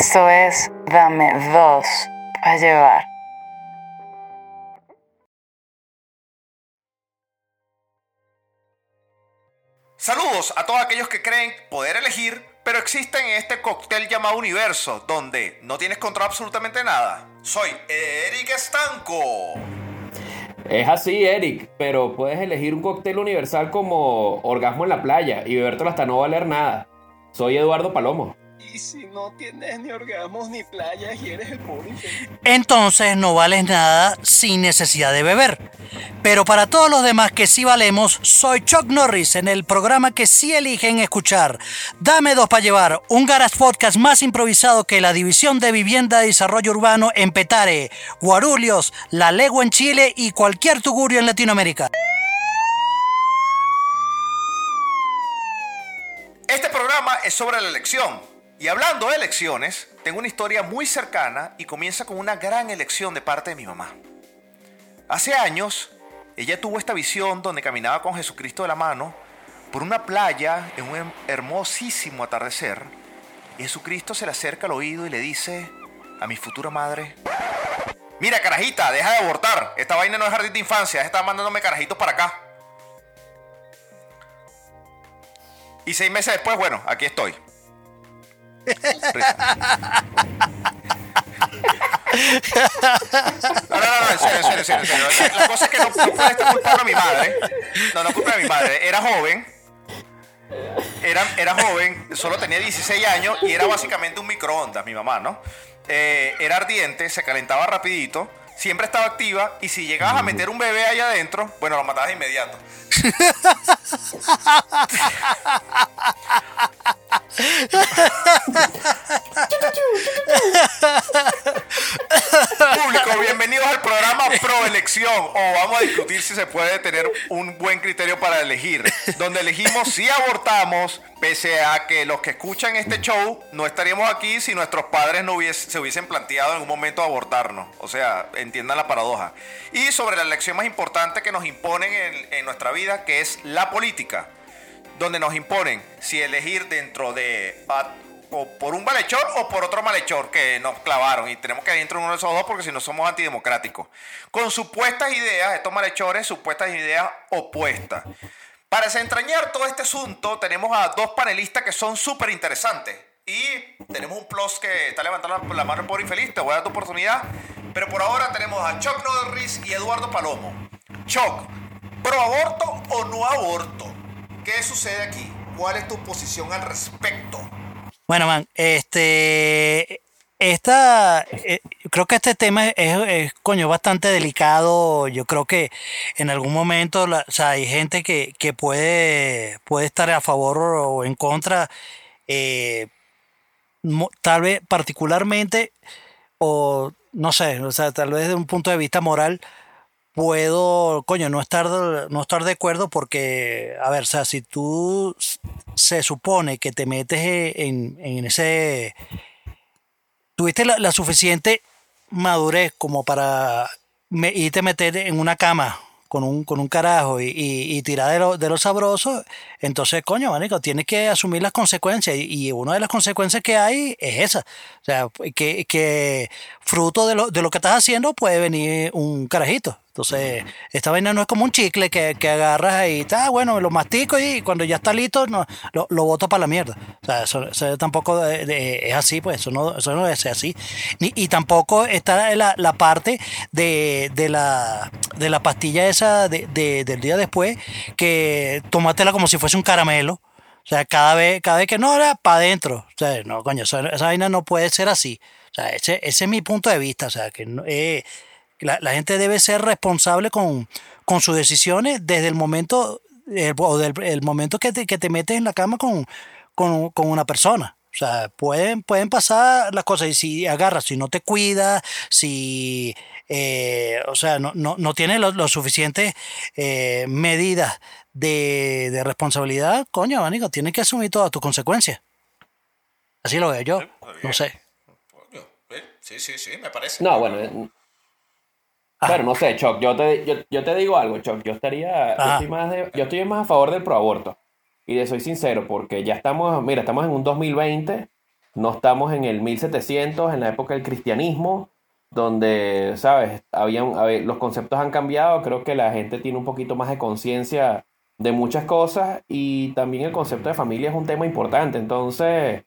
Esto es Dame dos a llevar. Saludos a todos aquellos que creen poder elegir, pero existen en este cóctel llamado universo, donde no tienes control absolutamente nada. Soy Eric Estanco. Es así, Eric, pero puedes elegir un cóctel universal como orgasmo en la playa y bebértelo hasta no valer nada. Soy Eduardo Palomo. Y si no tienes ni orgasmos ni playas y eres el pobre Entonces no vales nada sin necesidad de beber. Pero para todos los demás que sí valemos, soy Chuck Norris en el programa que sí eligen escuchar. Dame dos para llevar, un Garage Podcast más improvisado que la División de Vivienda y Desarrollo Urbano en Petare, Guarulhos, La Legua en Chile y cualquier tugurio en Latinoamérica. Este programa es sobre la elección. Y hablando de elecciones, tengo una historia muy cercana y comienza con una gran elección de parte de mi mamá. Hace años, ella tuvo esta visión donde caminaba con Jesucristo de la mano por una playa en un hermosísimo atardecer. Jesucristo se le acerca al oído y le dice a mi futura madre, mira carajita, deja de abortar, esta vaina no es jardín de infancia, está mandándome carajitos para acá. Y seis meses después, bueno, aquí estoy. No, no, no, en serio, en serio, serio. La, cosa es que no, no puede estar culpando a mi madre. No, no culpa a mi madre. Era joven. Era, era joven, solo tenía 16 años y era básicamente un microondas, mi mamá, ¿no? Eh, era ardiente, se calentaba rapidito, siempre estaba activa y si llegabas a meter un bebé ahí adentro, bueno, lo matabas de inmediato. Público, bienvenidos al programa Pro Elección. O vamos a discutir si se puede tener un buen criterio para elegir. Donde elegimos si abortamos, pese a que los que escuchan este show no estaríamos aquí si nuestros padres no se hubiesen planteado en un momento abortarnos. O sea, entiendan la paradoja. Y sobre la elección más importante que nos imponen en, en nuestra vida, que es la política donde nos imponen si elegir dentro de o por un malhechor o por otro malhechor que nos clavaron y tenemos que ir dentro de uno de esos dos porque si no somos antidemocráticos. Con supuestas ideas, estos malhechores, supuestas ideas opuestas. Para desentrañar todo este asunto tenemos a dos panelistas que son súper interesantes. Y tenemos un plus que está levantando la mano por infeliz, te voy a dar tu oportunidad. Pero por ahora tenemos a Chuck Norris y Eduardo Palomo. Chuck, ¿pro aborto o no aborto? ¿Qué sucede aquí? ¿Cuál es tu posición al respecto? Bueno, man, este. Esta, eh, creo que este tema es, coño, bastante delicado. Yo creo que en algún momento o sea, hay gente que, puede, puede estar a favor o en contra. Eh, tal vez particularmente, o no sé, o sea, tal vez desde un punto de vista moral, puedo, coño, no estar, no estar de acuerdo porque, a ver, o sea, si tú se supone que te metes en, en ese... Tuviste la, suficiente madurez como para irte a meter en una cama con un, con un carajo y, y, tirar de lo, de lo sabroso, entonces, coño, manico, tienes que asumir las consecuencias. Y, una de las consecuencias que hay es esa. O sea, que, que fruto de lo, de lo que estás haciendo puede venir un carajito. Entonces, esta vaina no es como un chicle que, que agarras y está, bueno, lo mastico y cuando ya está listo, no, lo, lo boto para la mierda. O sea, eso, tampoco es así, pues eso no, eso no es así. Ni, y tampoco está la, la parte de, de, la, de la pastilla esa de, del día después, que tomátela como si fuese un caramelo. O sea, cada vez, cada vez que no era para adentro. O sea, no, coño, esa, vaina no puede ser así. O sea, ese, ese es mi punto de vista. O sea, que eh, la, gente debe ser responsable con, con sus decisiones desde el momento o del el momento que te, que te metes en la cama con, con, con, una persona. O sea, pueden, pueden pasar las cosas y si agarras, si no te cuidas, si, eh, o sea, no, no, no tienes lo, lo suficientes eh, medidas de, de, responsabilidad, coño, amigo, tienes que asumir todas tus consecuencias. Así lo veo yo, no sé. Sí, sí, sí, me parece. No, bueno, bueno, no sé, Choc, yo te, yo, te digo algo, Choc, yo estaría, yo estoy, más yo estoy más a favor del proaborto. Y de soy sincero, porque ya estamos, mira, estamos en un 2020 no estamos en el 1700, en la época del cristianismo, donde, ¿sabes? Habían, ver, los conceptos han cambiado, creo que la gente tiene un poquito más de conciencia de muchas cosas y también el concepto de familia es un tema importante, entonces,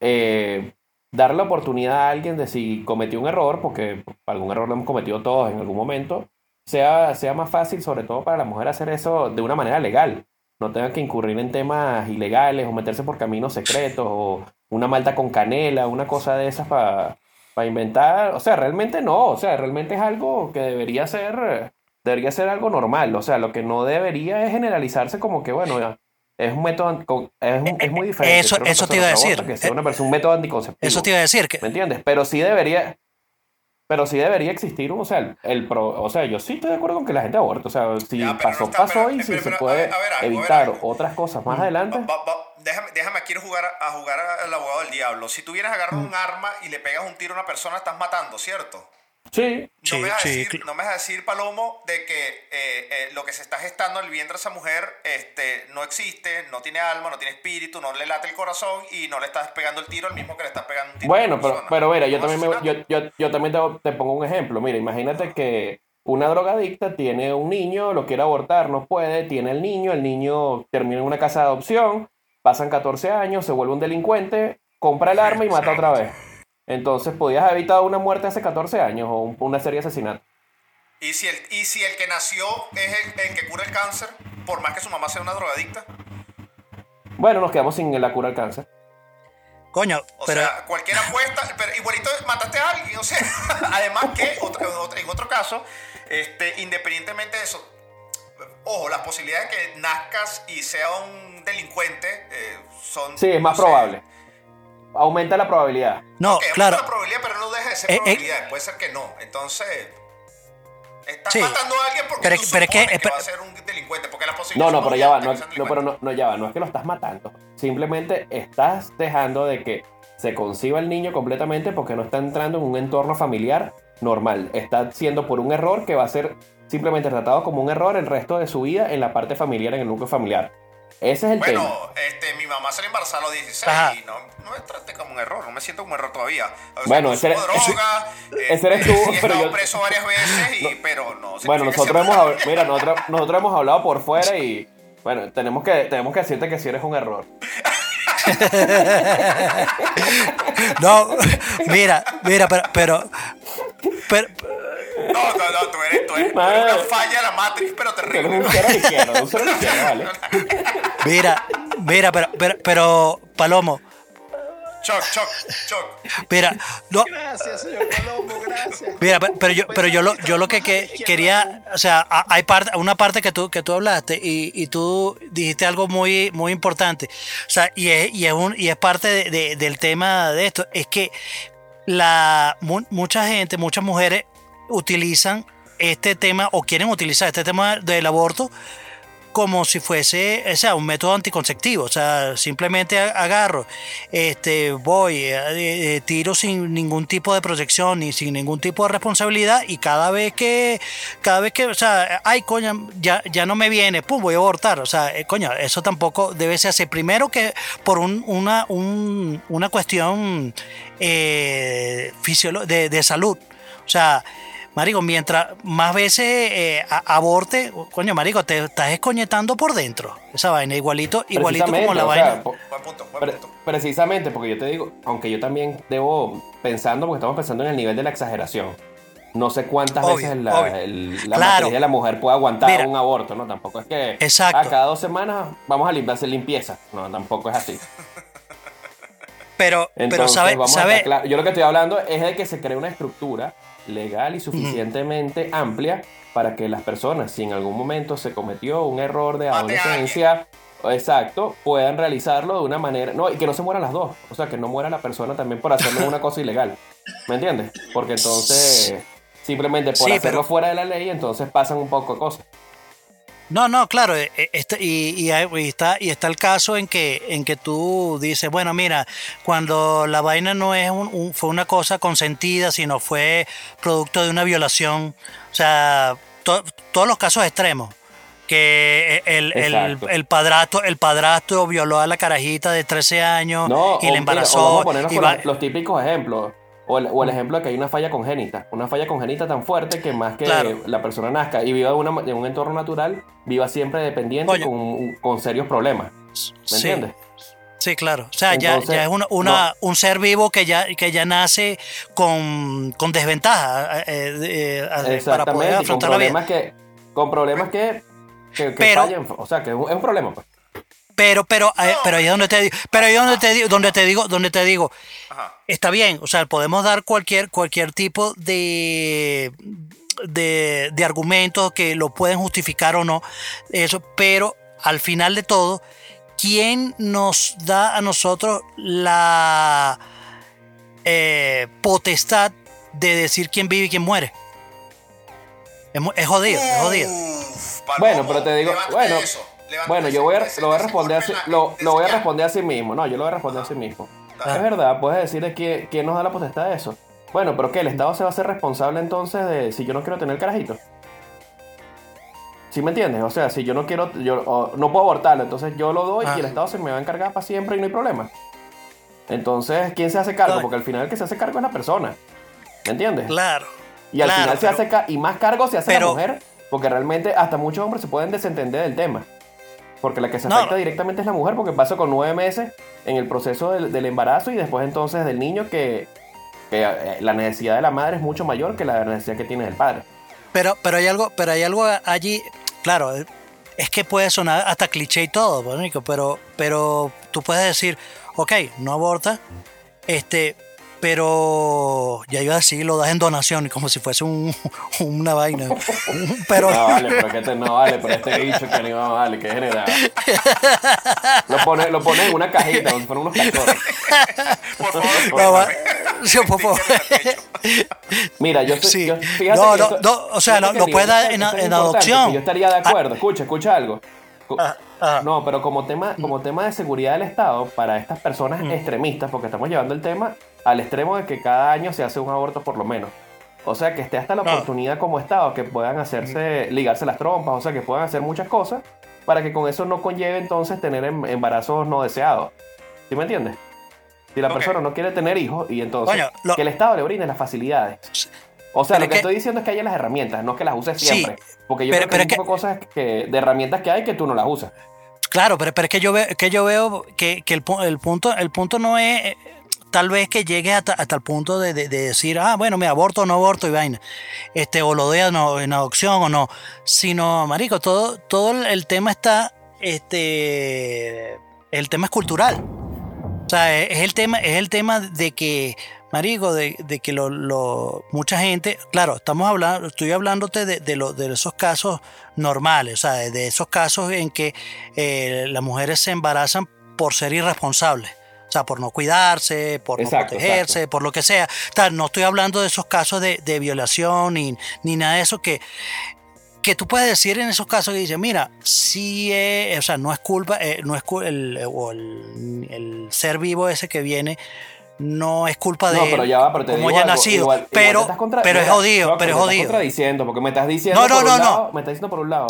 eh, dar la oportunidad a alguien de si cometió un error, porque algún error lo hemos cometido todos en algún momento, sea, sea más fácil, sobre todo para la mujer, hacer eso de una manera legal. No tenga que incurrir en temas ilegales o meterse por caminos secretos o una malta con canela, una cosa de esas para inventar. O sea, realmente no. O sea, realmente es algo que debería ser, debería ser algo normal. O sea, lo que no debería es generalizarse como que, bueno, es un método es, es muy diferente. Eso, eso te iba a decir. Que sea una persona, un método anticonceptivo. Eso te iba a decir. Que... ¿Me entiendes? Pero sí debería, pero sí debería existir un, o sea, el, pro, o sea, yo sí estoy de acuerdo con que la gente aborte, o sea, si pasó, pasó y si se puede evitar otras cosas más adelante. déjame, déjame, quiero jugar a jugar al abogado del diablo. Si tú vienes a agarrar un arma y le pegas un tiro a una persona, estás matando, ¿cierto? Sí, no, me vas a decir, no me vas a decir, Palomo, de que eh, eh, lo que se está gestando en el vientre de esa mujer este, no existe, no tiene alma, no tiene espíritu, no le late el corazón y no le estás pegando el tiro al mismo que le estás pegando un tiro. Bueno, pero, pero mira, yo también, me, yo, yo, yo, también te, pongo un ejemplo. Mira, imagínate que una drogadicta tiene un niño, lo quiere abortar, no puede, tiene el niño, el niño termina en una casa de adopción, pasan 14 años, se vuelve un delincuente, compra el arma y mata otra vez. Entonces podías haber evitado una muerte hace 14 años o una serie de asesinatos. ¿Y si, el, ¿Y si el que nació es el, que cura el cáncer, por más que su mamá sea una drogadicta? Bueno, nos quedamos sin la cura del cáncer. Coño, o sea, cualquier apuesta, pero igualito mataste a alguien, o sea, además que en otro caso, este, independientemente de eso, ojo, las posibilidades de que nazcas y sea un delincuente eh, son... Sí, es más probable aumenta la probabilidad. No, claro. la probabilidad, pero no deja de ser eh, eh, probabilidad. Puede ser que no. Entonces, estás matando a alguien porque pero, tú pero que, que va a ser un delincuente. Porque la posibilidad no, no, pero ya va. No, no, pero no, no, ya va. No es que lo estás matando. Simplemente estás dejando de que se conciba el niño completamente porque no está entrando en un entorno familiar normal. Está siendo por un error que va a ser simplemente tratado como un error el resto de su vida en la parte familiar, en el núcleo familiar. Ese es el bueno, tema. Bueno, este, mi mamá se le embarazó a los 16 y no, no me traté como un error, no me siento como un error todavía. bueno, ese, eres, droga, ese, eres tú, he pero yo... preso varias veces, y, pero no. Bueno, nosotros hemos, mira, nosotros, nosotros hemos hablado por fuera y, bueno, tenemos que, tenemos que decirte que si eres un error. no, mira, mira, pero, pero, pero no, no, no, tú eres, tú eres, una falla de la Matrix, pero terrible. Mira, mira, pero, pero, pero Palomo. Choc, choc, choc. Mira, no, gracias, señor Palomo, gracias. Mira, pero, yo, pero yo lo, yo lo que, que quería, o sea, hay parte, una parte que tú, que tú hablaste y, y tú dijiste algo muy, muy importante. O sea, y es, y es, un, y es parte de, de, del tema de esto, es que la mucha gente, muchas mujeres utilizan este tema o quieren utilizar este tema del aborto como si fuese o sea, un método anticonceptivo. O sea, simplemente agarro, este, voy, eh, eh, tiro sin ningún tipo de proyección ni sin ningún tipo de responsabilidad y cada vez que, cada vez que, o sea, ay, coño, ya, ya no me viene, pum, voy a abortar. O sea, eh, coño, eso tampoco debe ser así. Primero que por un, una, un, una cuestión de, de salud. O sea, Marico, mientras más veces eh, aborte, coño, Marico, te estás escoñetando por dentro. Esa vaina, igualito, igualito como la vaina. precisamente, porque yo te digo, aunque yo también debo pensando, porque estamos pensando en el nivel de la exageración. No sé cuántas veces la, de la mujer puede aguantar un aborto, ¿no? Tampoco es que Exacto. a cada dos semanas vamos a hacer limpieza. No, tampoco es así. Pero, pero sabe, sabe... Yo lo que estoy hablando es de que se cree una estructura legal y suficientemente amplia para que las personas, si en algún momento se cometió un error de adolescencia, exacto, puedan realizarlo de una manera, no, y que no se mueran las dos, o sea, que no muera la persona también por hacerlo una cosa ilegal, ¿me entiendes? Porque entonces, simplemente por hacerlo fuera de la ley, entonces pasan un poco de cosas. No, no, claro, eh, eh, este, y, está, y está el caso en que, en que tú dices, bueno, mira, cuando la vaina no es un, fue una cosa consentida, sino fue producto de una violación, o sea, todos los casos extremos, que el, el, el padrastro, el padrastro violó a la carajita de 13 años No, y la mira, embarazó. vamos a ponernos y va- los típicos ejemplos. O el, o el ejemplo de que hay una falla congénita. Una falla congénita tan fuerte que más que Claro. la persona nazca y viva una- en un entorno natural, viva siempre dependiente Oye. con, con serios problemas. ¿Me Sí. entiendes? Sí, claro. O sea, ya, Entonces, ya es una, una- un ser vivo que ya, que ya nace con, con desventaja eh, eh, eh, para poder Con afrontar la vida. problemas que. Con problemas que. que, que Pero- fallen. O sea, que es un, es un problema, pues. Pero, pero, eh, pero ahí es donde te digo, pero ahí es donde te digo, donde te digo, donde te digo, Ajá. está bien, o sea, podemos dar cualquier, cualquier tipo de, de, de argumentos que lo pueden justificar o no, eso, pero al final de todo, ¿quién nos da a nosotros la eh, potestad de decir quién vive y quién muere? Es, jodido, es jodido. Bueno, pero te digo, bueno, eso, bueno, yo voy a, ese- lo voy a responder así, lo, voy a responder así mismo. No, yo lo voy a responder así mismo. Dale. Es verdad, puedes decir de quién, nos da la potestad de eso. Bueno, pero ¿qué? ¿El Estado se va a hacer responsable entonces de si yo no quiero tener el carajito? ¿Sí me entiendes? O sea, si yo no quiero, yo o no puedo abortarlo, entonces yo lo doy Ah. y el Estado se me va a encargar para siempre y no hay problema. Entonces, ¿quién se hace cargo? Porque al final el que se hace cargo es la persona. ¿Me entiendes? Claro. Y al claro, final se pero- hace y más cargo se hace pero- la mujer, porque realmente hasta muchos hombres se pueden desentender del tema. Porque la que se No. afecta directamente es la mujer, porque pasa con nueve meses en el proceso del, del embarazo y después entonces del niño que, que, eh, la necesidad de la madre es mucho mayor que la necesidad que tiene del padre. Pero, pero hay algo, pero hay algo allí, claro, es que puede sonar hasta cliché y todo, Bonico, pero, pero tú puedes decir, ok, no aborta, este, pero ya iba a decir, lo das en donación, como si fuese un, una vaina. Pero No, vale, pero que este, no vale, pero este bicho que no vale, que general. Lo pone, lo pone en una cajita, como si fueran unos cachorros. Por favor, No, va-. Sí, por favor. Mira, yo, soy- Sí. yo- fíjate No, no, no, o sea, lo- lo puede dar en- adopción. Yo estaría de acuerdo. Escucha, escucha algo. Ah, ah. No, pero como tema, como tema de seguridad del Estado, para estas personas Mm. extremistas, porque estamos llevando el tema al extremo de que cada año se hace un aborto por lo menos. O sea, que esté hasta la oportunidad como Estado, que puedan hacerse, ligarse las trompas, o sea, que puedan hacer muchas cosas, para que con eso no conlleve entonces tener em- embarazos no deseados. ¿Sí me entiendes? Si la persona no quiere tener hijos y entonces Coño, lo- que el Estado le brinde las facilidades. O sea, Pero lo que, que- estoy diciendo es que haya las herramientas, no que las uses Sí, siempre. Porque yo pero- creo que pero hay que- cosas que, de herramientas que hay que tú no las usas. Claro, pero, pero es que yo veo que yo veo que, que el, pu- el punto el punto no es tal vez que llegue hasta, hasta el punto de, de- de decir, ah, bueno, me aborto o no aborto y vaina, este, o lo a no- en adopción o no, sino, marico, todo, todo el, tema está, este, el tema es cultural. O sea, es es el tema, es el tema de que, marico, de, de que lo, mucha gente, claro, estamos hablando, estoy hablándote de, de, lo- de esos casos normales, o sea, de, de esos casos en que eh, las mujeres se embarazan por ser irresponsables. O sea, por no cuidarse, por Exacto, no protegerse, por lo que sea. Sea, no estoy hablando de esos casos de, de violación ni, ni nada de eso que, que tú puedes decir en esos casos que dices, mira, sí, eh, o sea, no es culpa, eh, no es el, o el, el ser vivo ese que viene, no es culpa de No, pero ya va, pero te como digo haya algo, nacido, igual- pero, contra- pero es jodido, pero es me jodido. contradiciendo, porque me estás diciendo No, no, por un no, no. lado, me estás diciendo por un lado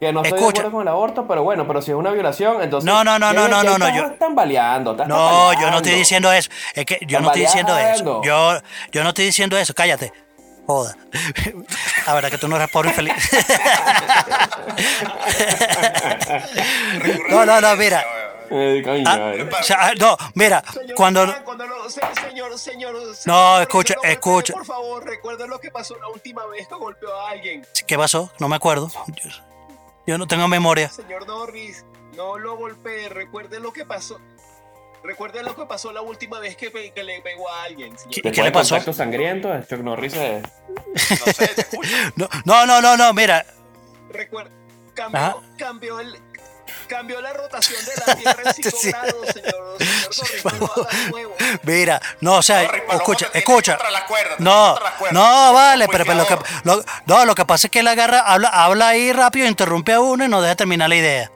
que no estoy de Escucha. acuerdo con el aborto, pero bueno, pero si es una violación, entonces No, no, no, ¿qué- no, no, no, no, yo- están baleando, estás No, yo no estoy tambaleando. diciendo eso. Es que yo no estoy diciendo eso. Tambaleando. Yo, yo no estoy diciendo eso. Cállate. Joda. La verdad que tú no eres pobre y feliz. no, no, no, mira. Eh, Ah, eh. o sea, no, mira, Señor, cuando... Cuando lo- se- señor, señor, No, escucha, no escucha. Por favor, recuerden lo que pasó la última vez que golpeó a alguien. ¿Qué pasó? No me acuerdo. Yo, yo no tengo memoria. Señor Norris, no lo golpee. Recuerden lo que pasó. Recuerden lo que pasó la última vez que, pe- que le pegó a alguien. ¿Qué- qué le pasó? contacto sangriento, Chuck Norris es- No sé. No, no, no, no, mira. Recuerda, cambió, cambió el. Cambió la rotación de la Tierra en 5 Sí. grados, señor, señor. Mira, no, o sea, escucha, escucha. No, no, vale, pero, pero lo que lo, no, lo que pasa es que él agarra, habla, habla ahí rápido, interrumpe a uno y no deja terminar la idea.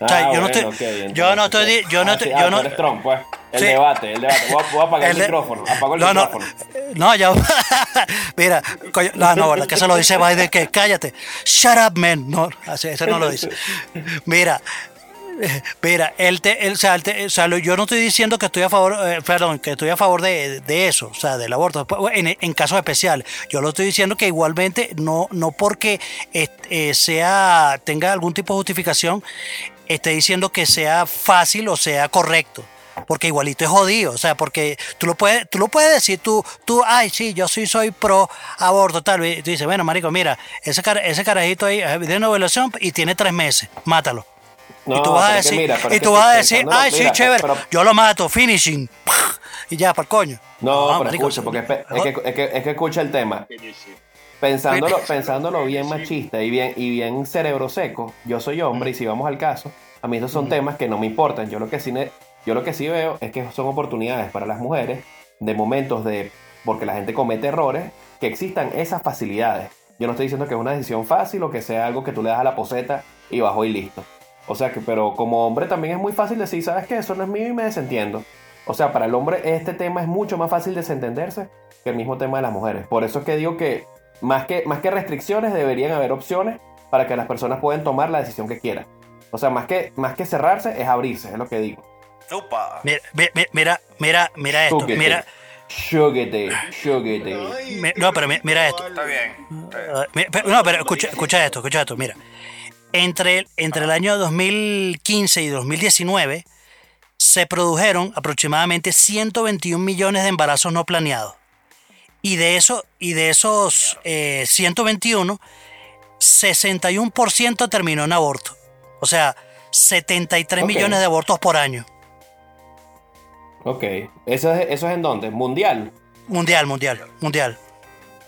Ah, sea, yo no bueno, estoy- ok, yo no entonces, estoy yo no ah, estoy- sí, yo ah, no- eres Trump, pues. El Sí. debate, el debate. Voy a, voy a apagar el, de- micrófono. Apago el no, no, micrófono. no, ya. Mira, coño, no, no, verdad que se lo dice Biden que cállate. Shut up, man. No, así, ese no lo dice. Mira, eh, mira, el te, el, o sea, el te- o sea, yo no estoy diciendo que estoy a favor, eh, perdón, que estoy a favor de, de eso, o sea, del aborto, en, en casos especiales. Yo lo estoy diciendo que igualmente no, no porque este, eh, sea tenga algún tipo de justificación, esté diciendo que sea fácil o sea correcto. Porque igualito es jodido, o sea, porque tú lo puedes, tú lo puedes decir, tú, tú, ay, sí, yo sí soy pro aborto, tal, y tú dices, bueno, marico, mira, ese, cara- ese carajito ahí eh, tiene una violación y tiene tres meses, mátalo. No, y tú vas a decir, mira, y tú vas a decir, ay, sí, mira, chévere, pero- yo lo mato, finishing, y ya, para el coño. No, pero marico, escucha, porque es que, es, que, es que escucha el tema. Finishing. Pensándolo, pensándolo bien machista y bien, y bien cerebro seco, yo soy hombre y si vamos al caso, a mí estos son temas que no me importan. Yo lo que sí, yo lo que sí veo es que son oportunidades para las mujeres de momentos de, porque la gente comete errores, que existan esas facilidades. Yo no estoy diciendo que es una decisión fácil o que sea algo que tú le das a la poseta y bajo y listo. O sea que, pero como hombre también es muy fácil decir, ¿sabes qué? Eso no es mío y me desentiendo. O sea, para el hombre este tema es mucho más fácil desentenderse que el mismo tema de las mujeres. Por eso es que digo que más que, más que restricciones deberían haber opciones para que las personas puedan tomar la decisión que quieran. O sea, más que, más que cerrarse es abrirse, es lo que digo. Upa. Mira, mi- mi- mira, mira, mira esto, Chúguete, mira, Mi- no, pero mi- mira esto. Está bien. está bien. Mi- pero- no, pero escucha, escucha esto, escucha esto, mira. Entre, el- entre el año 2015 y 2019 se produjeron aproximadamente 121 millones de embarazos no planeados. Y de, eso, y de esos eh, 121, 61% terminó en aborto. O sea, 73 Ok. millones de abortos por año. Ok. ¿Eso es, ¿Eso es en dónde? ¿Mundial? Mundial, mundial, mundial.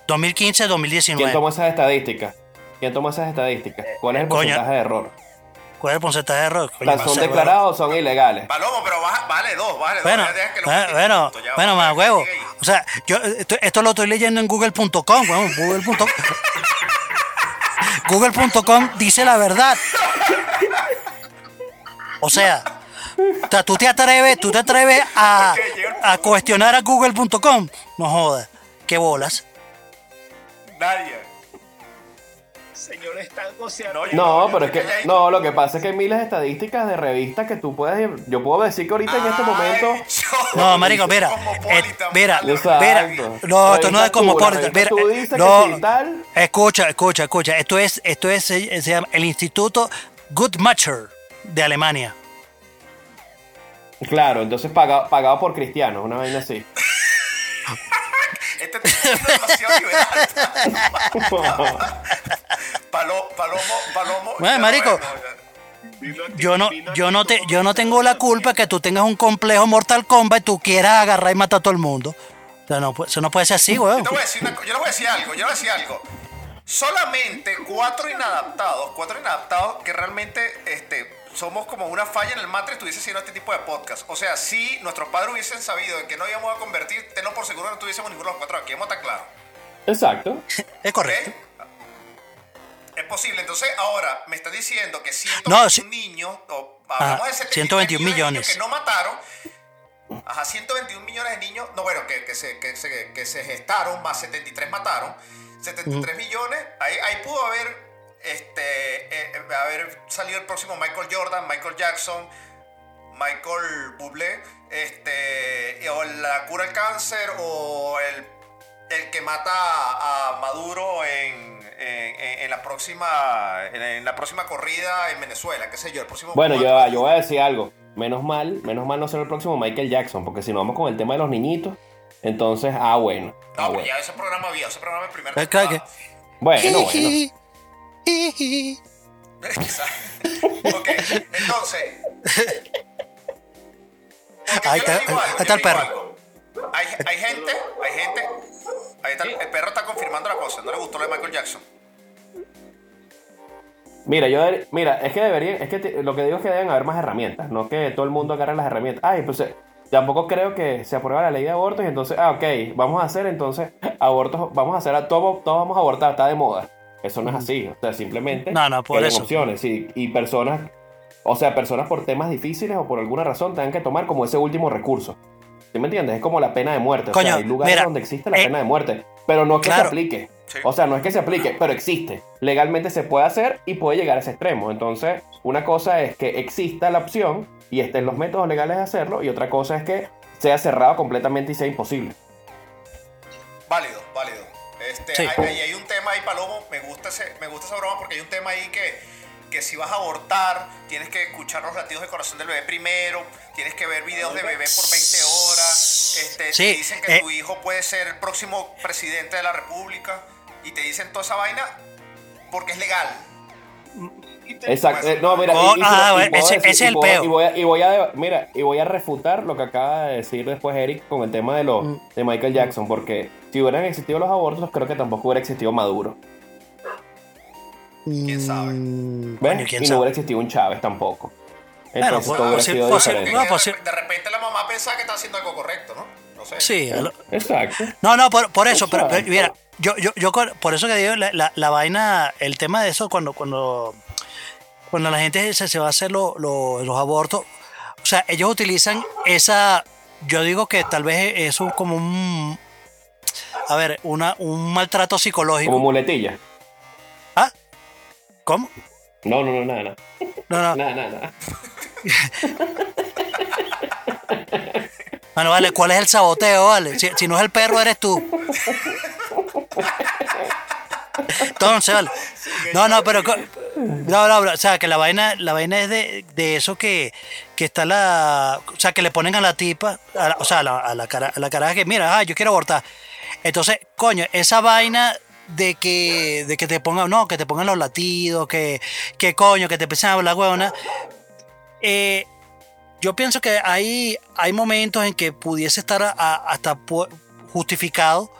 2015-2019. ¿Quién toma esas estadísticas? ¿Quién toma esas estadísticas? ¿Cuál es el Coño. porcentaje de error? ¿Cuál es el porcentaje de error? Coño, ¿Las no ¿Son declarados o son ilegales? Palomo, pero baja- vale dos, vale Bueno, dos. que lo bueno, bueno, más huevo. O sea, yo esto, esto lo estoy leyendo en google.com, weón, google.com. Google.com dice la verdad. O sea, o sea, tú te atreves, tú te atreves a, a cuestionar a google.com. No jodas, qué bolas. Nadie. Señor, están o sea, No, pero es que, no, lo que pasa es que hay miles de estadísticas de revistas que tú puedes, yo puedo decir que ahorita en este momento, No, marico, mira, Cosmopolitan, eh, mira, mira, no, esto no es como que tal. escucha, escucha, escucha, esto es, esto es, se llama el Instituto Guttmacher de Alemania. claro, entonces pagado, pagado por cristianos, una vaina así. Este tipo es demasiado liberal. Palo, palomo, palomo. Bueno, marico. Yo no, yo no te, yo no tengo la culpa que tú tengas un complejo Mortal Kombat y tú quieras agarrar y matar a todo el mundo. O sea, no, eso no puede ser así, weón. Yo yo le voy a decir algo, yo le voy a decir algo. Solamente cuatro inadaptados, cuatro inadaptados que realmente este, somos como una falla en el Matrix estuviese haciendo este tipo de podcast. O sea, si nuestros padres hubiesen sabido de que no íbamos a convertir, tenlo por seguro no tuviésemos ninguno de los cuatro aquí, vamos a estar claros. Exacto. Es correcto. Es posible. Entonces, ahora me estás diciendo que 121 No, sí. niños, o hablamos Ajá, de 73 121 millones. de millones. que no mataron. Ajá, 121 millones de niños, no, bueno, que, que, se, que, se, que se gestaron, más 73 mataron. 73 millones, ahí, ahí pudo haber, este, eh, eh, haber salido el próximo Michael Jordan, Michael Jackson, Michael Bublé, este, o la cura al cáncer, o el, el que mata a, a Maduro en, en- en- en la próxima, en, en la próxima corrida en Venezuela, qué sé yo, el próximo... Bueno, yo, yo voy a decir algo. Menos mal, menos mal no ser el próximo Michael Jackson, porque si no vamos con el tema de los niñitos, entonces, ah, bueno. Ah, No, pero bueno. ya ese programa había, ese programa el primer Bueno, bueno. Ok, entonces. Ahí está- digo ahí algo, está el perro. algo. Hay, hay gente, hay gente. Ahí está, el perro está confirmando la cosa. No le gustó lo de Michael Jackson. Mira, yo deber- mira, es que deberían, es que te- lo que digo es que deben haber más herramientas, no que todo el mundo agarre las herramientas. Ay, pues eh, tampoco creo que se aprueba la ley de abortos y entonces, ah, ok, vamos a hacer entonces abortos, vamos a hacer a todo, todos vamos a abortar, está de moda. Eso no es así, o sea, simplemente No, no, por que eso. opciones y, y personas o sea, personas por temas difíciles o por alguna razón tengan que tomar como ese último recurso. ¿Sí me entiendes? Es como la pena de muerte. o Coño, sea, hay lugares mira, donde existe la eh, pena de muerte, pero no que claro. se aplique. Sí. O sea, no es que se aplique, pero existe. Legalmente se puede hacer y puede llegar a ese extremo. Entonces, una cosa es que exista la opción y estén los métodos legales de hacerlo, y otra cosa es que sea cerrado completamente y sea imposible. Válido. Este, Sí. hay, hay- hay un tema ahí, Palomo, me gusta, ese, me gusta esa broma porque hay un tema ahí que, que si vas a abortar, tienes que escuchar los latidos del corazón del bebé primero, tienes que ver videos de bebé por 20 horas, este, Sí, te dicen que eh. tu hijo puede ser el próximo presidente de la república, y te dicen toda esa vaina porque es legal. Exacto. Eh, no, mira, Oh, y- y- ah, ese- decir- ese y es el peo. Y voy, a, y voy a- mira, y voy a refutar lo que acaba de decir después Eric con el tema de, los Mm. de Michael Jackson, porque si hubieran existido los abortos, creo que tampoco hubiera existido Maduro. ¿Quién sabe? Mm, ¿Ves? coño, quién y no sabe. hubiera existido un Chávez tampoco. Entonces pues, todo hubiera posi- sido posi- diferente. no, Que pues de, repente la mamá pensaba que estaba haciendo algo correcto, ¿no? No sé. Sí, lo- Exacto. No, no, por, por eso, pero, pero, mira, yo, yo, yo por eso que digo, la, la, la vaina, el tema de eso, cuando, cuando, cuando la gente se, se va a hacer lo- lo- los abortos, o sea, ellos utilizan esa, yo digo que tal vez es un, como un, a ver, una, un maltrato psicológico. Como muletilla. ¿Ah? ¿Cómo? No, no, no, nada, nada. No, no. Nada, nada, nada. Bueno, vale, ¿cuál es el saboteo, vale? Si, si no es el perro, eres tú. Entonces, vale. No, no, pero. No, no, o sea, que la vaina, la vaina es de, de eso que, que está la. O sea, que le ponen a la tipa, a la- o sea, a la, a la cara, a la caraja que, mira, ah, yo quiero abortar. Entonces, coño, esa vaina de que, de que te pongan, no, que te pongan los latidos, que, que coño, que te empiecen a hablar huevona. Eh, yo pienso que hay, hay momentos en que pudiese estar hasta justificado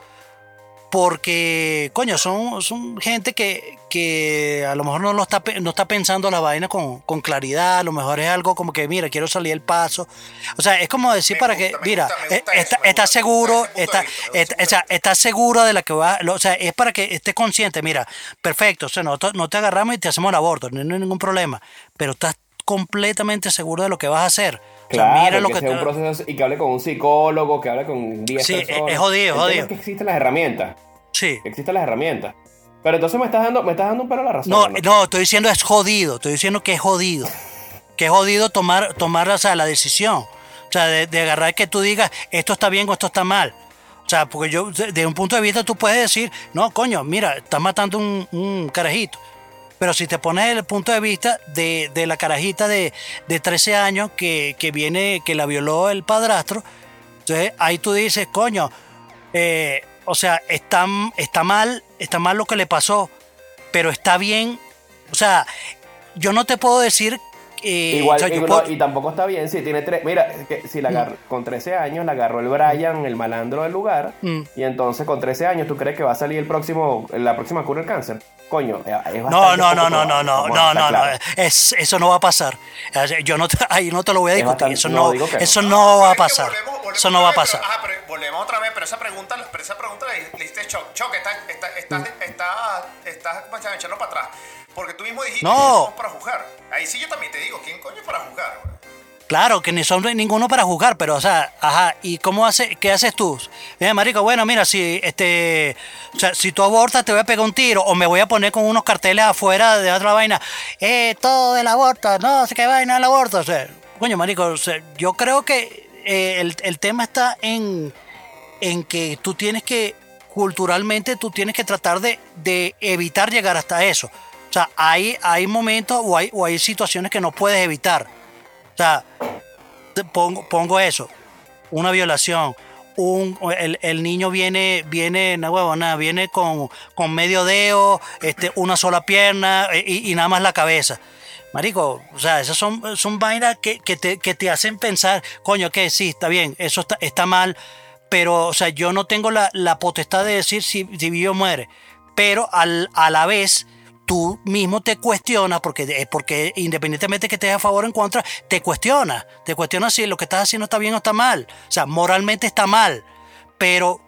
porque, coño, son, son gente que, que a lo mejor no, lo está, no está pensando la vaina con, con claridad, a lo mejor es algo como que, mira, quiero salir el paso. O sea, es como decir Me para gusta, que, mira, gusta, me gusta eh, eso, está, está seguro, está, vista, está- o sea, está seguro de la que va, o sea, es para que estés consciente, mira, perfecto, o sea, no, no te agarramos y te hacemos el aborto, no, no hay ningún problema, pero estás completamente seguro de lo que vas a hacer. O sea, Claro, mira lo que, que sea un proceso y que hable con un psicólogo, que hable con 10 Sí, es- personas. es jodido, jodido. que existen las herramientas. Sí. que Existen las herramientas. Pero entonces me estás dando, me estás dando un pelo a la razón. No, ¿o no? no, estoy diciendo es jodido, estoy diciendo que es jodido. Que es jodido tomar, tomar o sea, la decisión. O sea, de, de agarrar que tú digas esto está bien o esto está mal. O sea, porque yo, de, de un punto de vista, tú puedes decir, no, coño, mira, estás matando un, un carajito. Pero si te pones el punto de vista de, de la carajita de, de 13 años que, que viene, que la violó el padrastro, entonces ahí tú dices, coño, eh, o sea, está, está mal, está mal lo que le pasó, pero está bien. O sea, yo no te puedo decir. Eh, Igual, y, no, tampoco está bien si tiene tres. Mira, que si la agarró- con 13 años la agarró el Brian, el malandro del lugar, Mm. y entonces con 13 años tú crees que va a salir el próximo, la próxima cura del cáncer. Coño, eh, es no, bastante no, no, no, no, no, no, no, no, claros. es, eso no va a pasar. Yo no te, ahí no te lo voy a Es discutir. bastante- Eso no, no, no. eso no va a pasar. volvemos- volvemos Eso no va a pasar. pero- ajá, pero volvemos otra vez, pero esa pregunta, pero esa pregunta le, le diste shock. Choc, estás está, está, está, para atrás. Porque tú mismo dijiste No. que no somos para juzgar. Ahí sí yo también te digo, ¿quién coño es para juzgar? Claro, que ni son ninguno para juzgar, pero, o sea, ajá, ¿y cómo hace, qué haces tú? Mira, marico, bueno, mira, si, este, o sea, si tú abortas te voy a pegar un tiro, o me voy a poner con unos carteles afuera de otra vaina, eh, todo del aborto, no sé qué vaina del aborto, o sea, coño, marico, o sea, yo creo que eh, el, el tema está en, en que tú tienes que, culturalmente, tú tienes que tratar de, de evitar llegar hasta eso. O sea, hay, hay momentos o hay, o hay situaciones que no puedes evitar. O sea, pongo, pongo eso, una violación, un, el, el niño viene, viene, viene con, con medio dedo, este, una sola pierna eh, y, y nada más la cabeza. Marico, o sea, esas son, son vainas que, que, te, que te hacen pensar, coño, que sí, está bien, eso está, está mal, pero, o sea, yo no tengo la, la potestad de decir si, si vive o muere, pero al, a la vez tú mismo te cuestionas, porque, eh, porque independientemente que estés a favor o en contra, te cuestionas, te cuestionas si lo que estás haciendo está bien o está mal, o sea, moralmente está mal, pero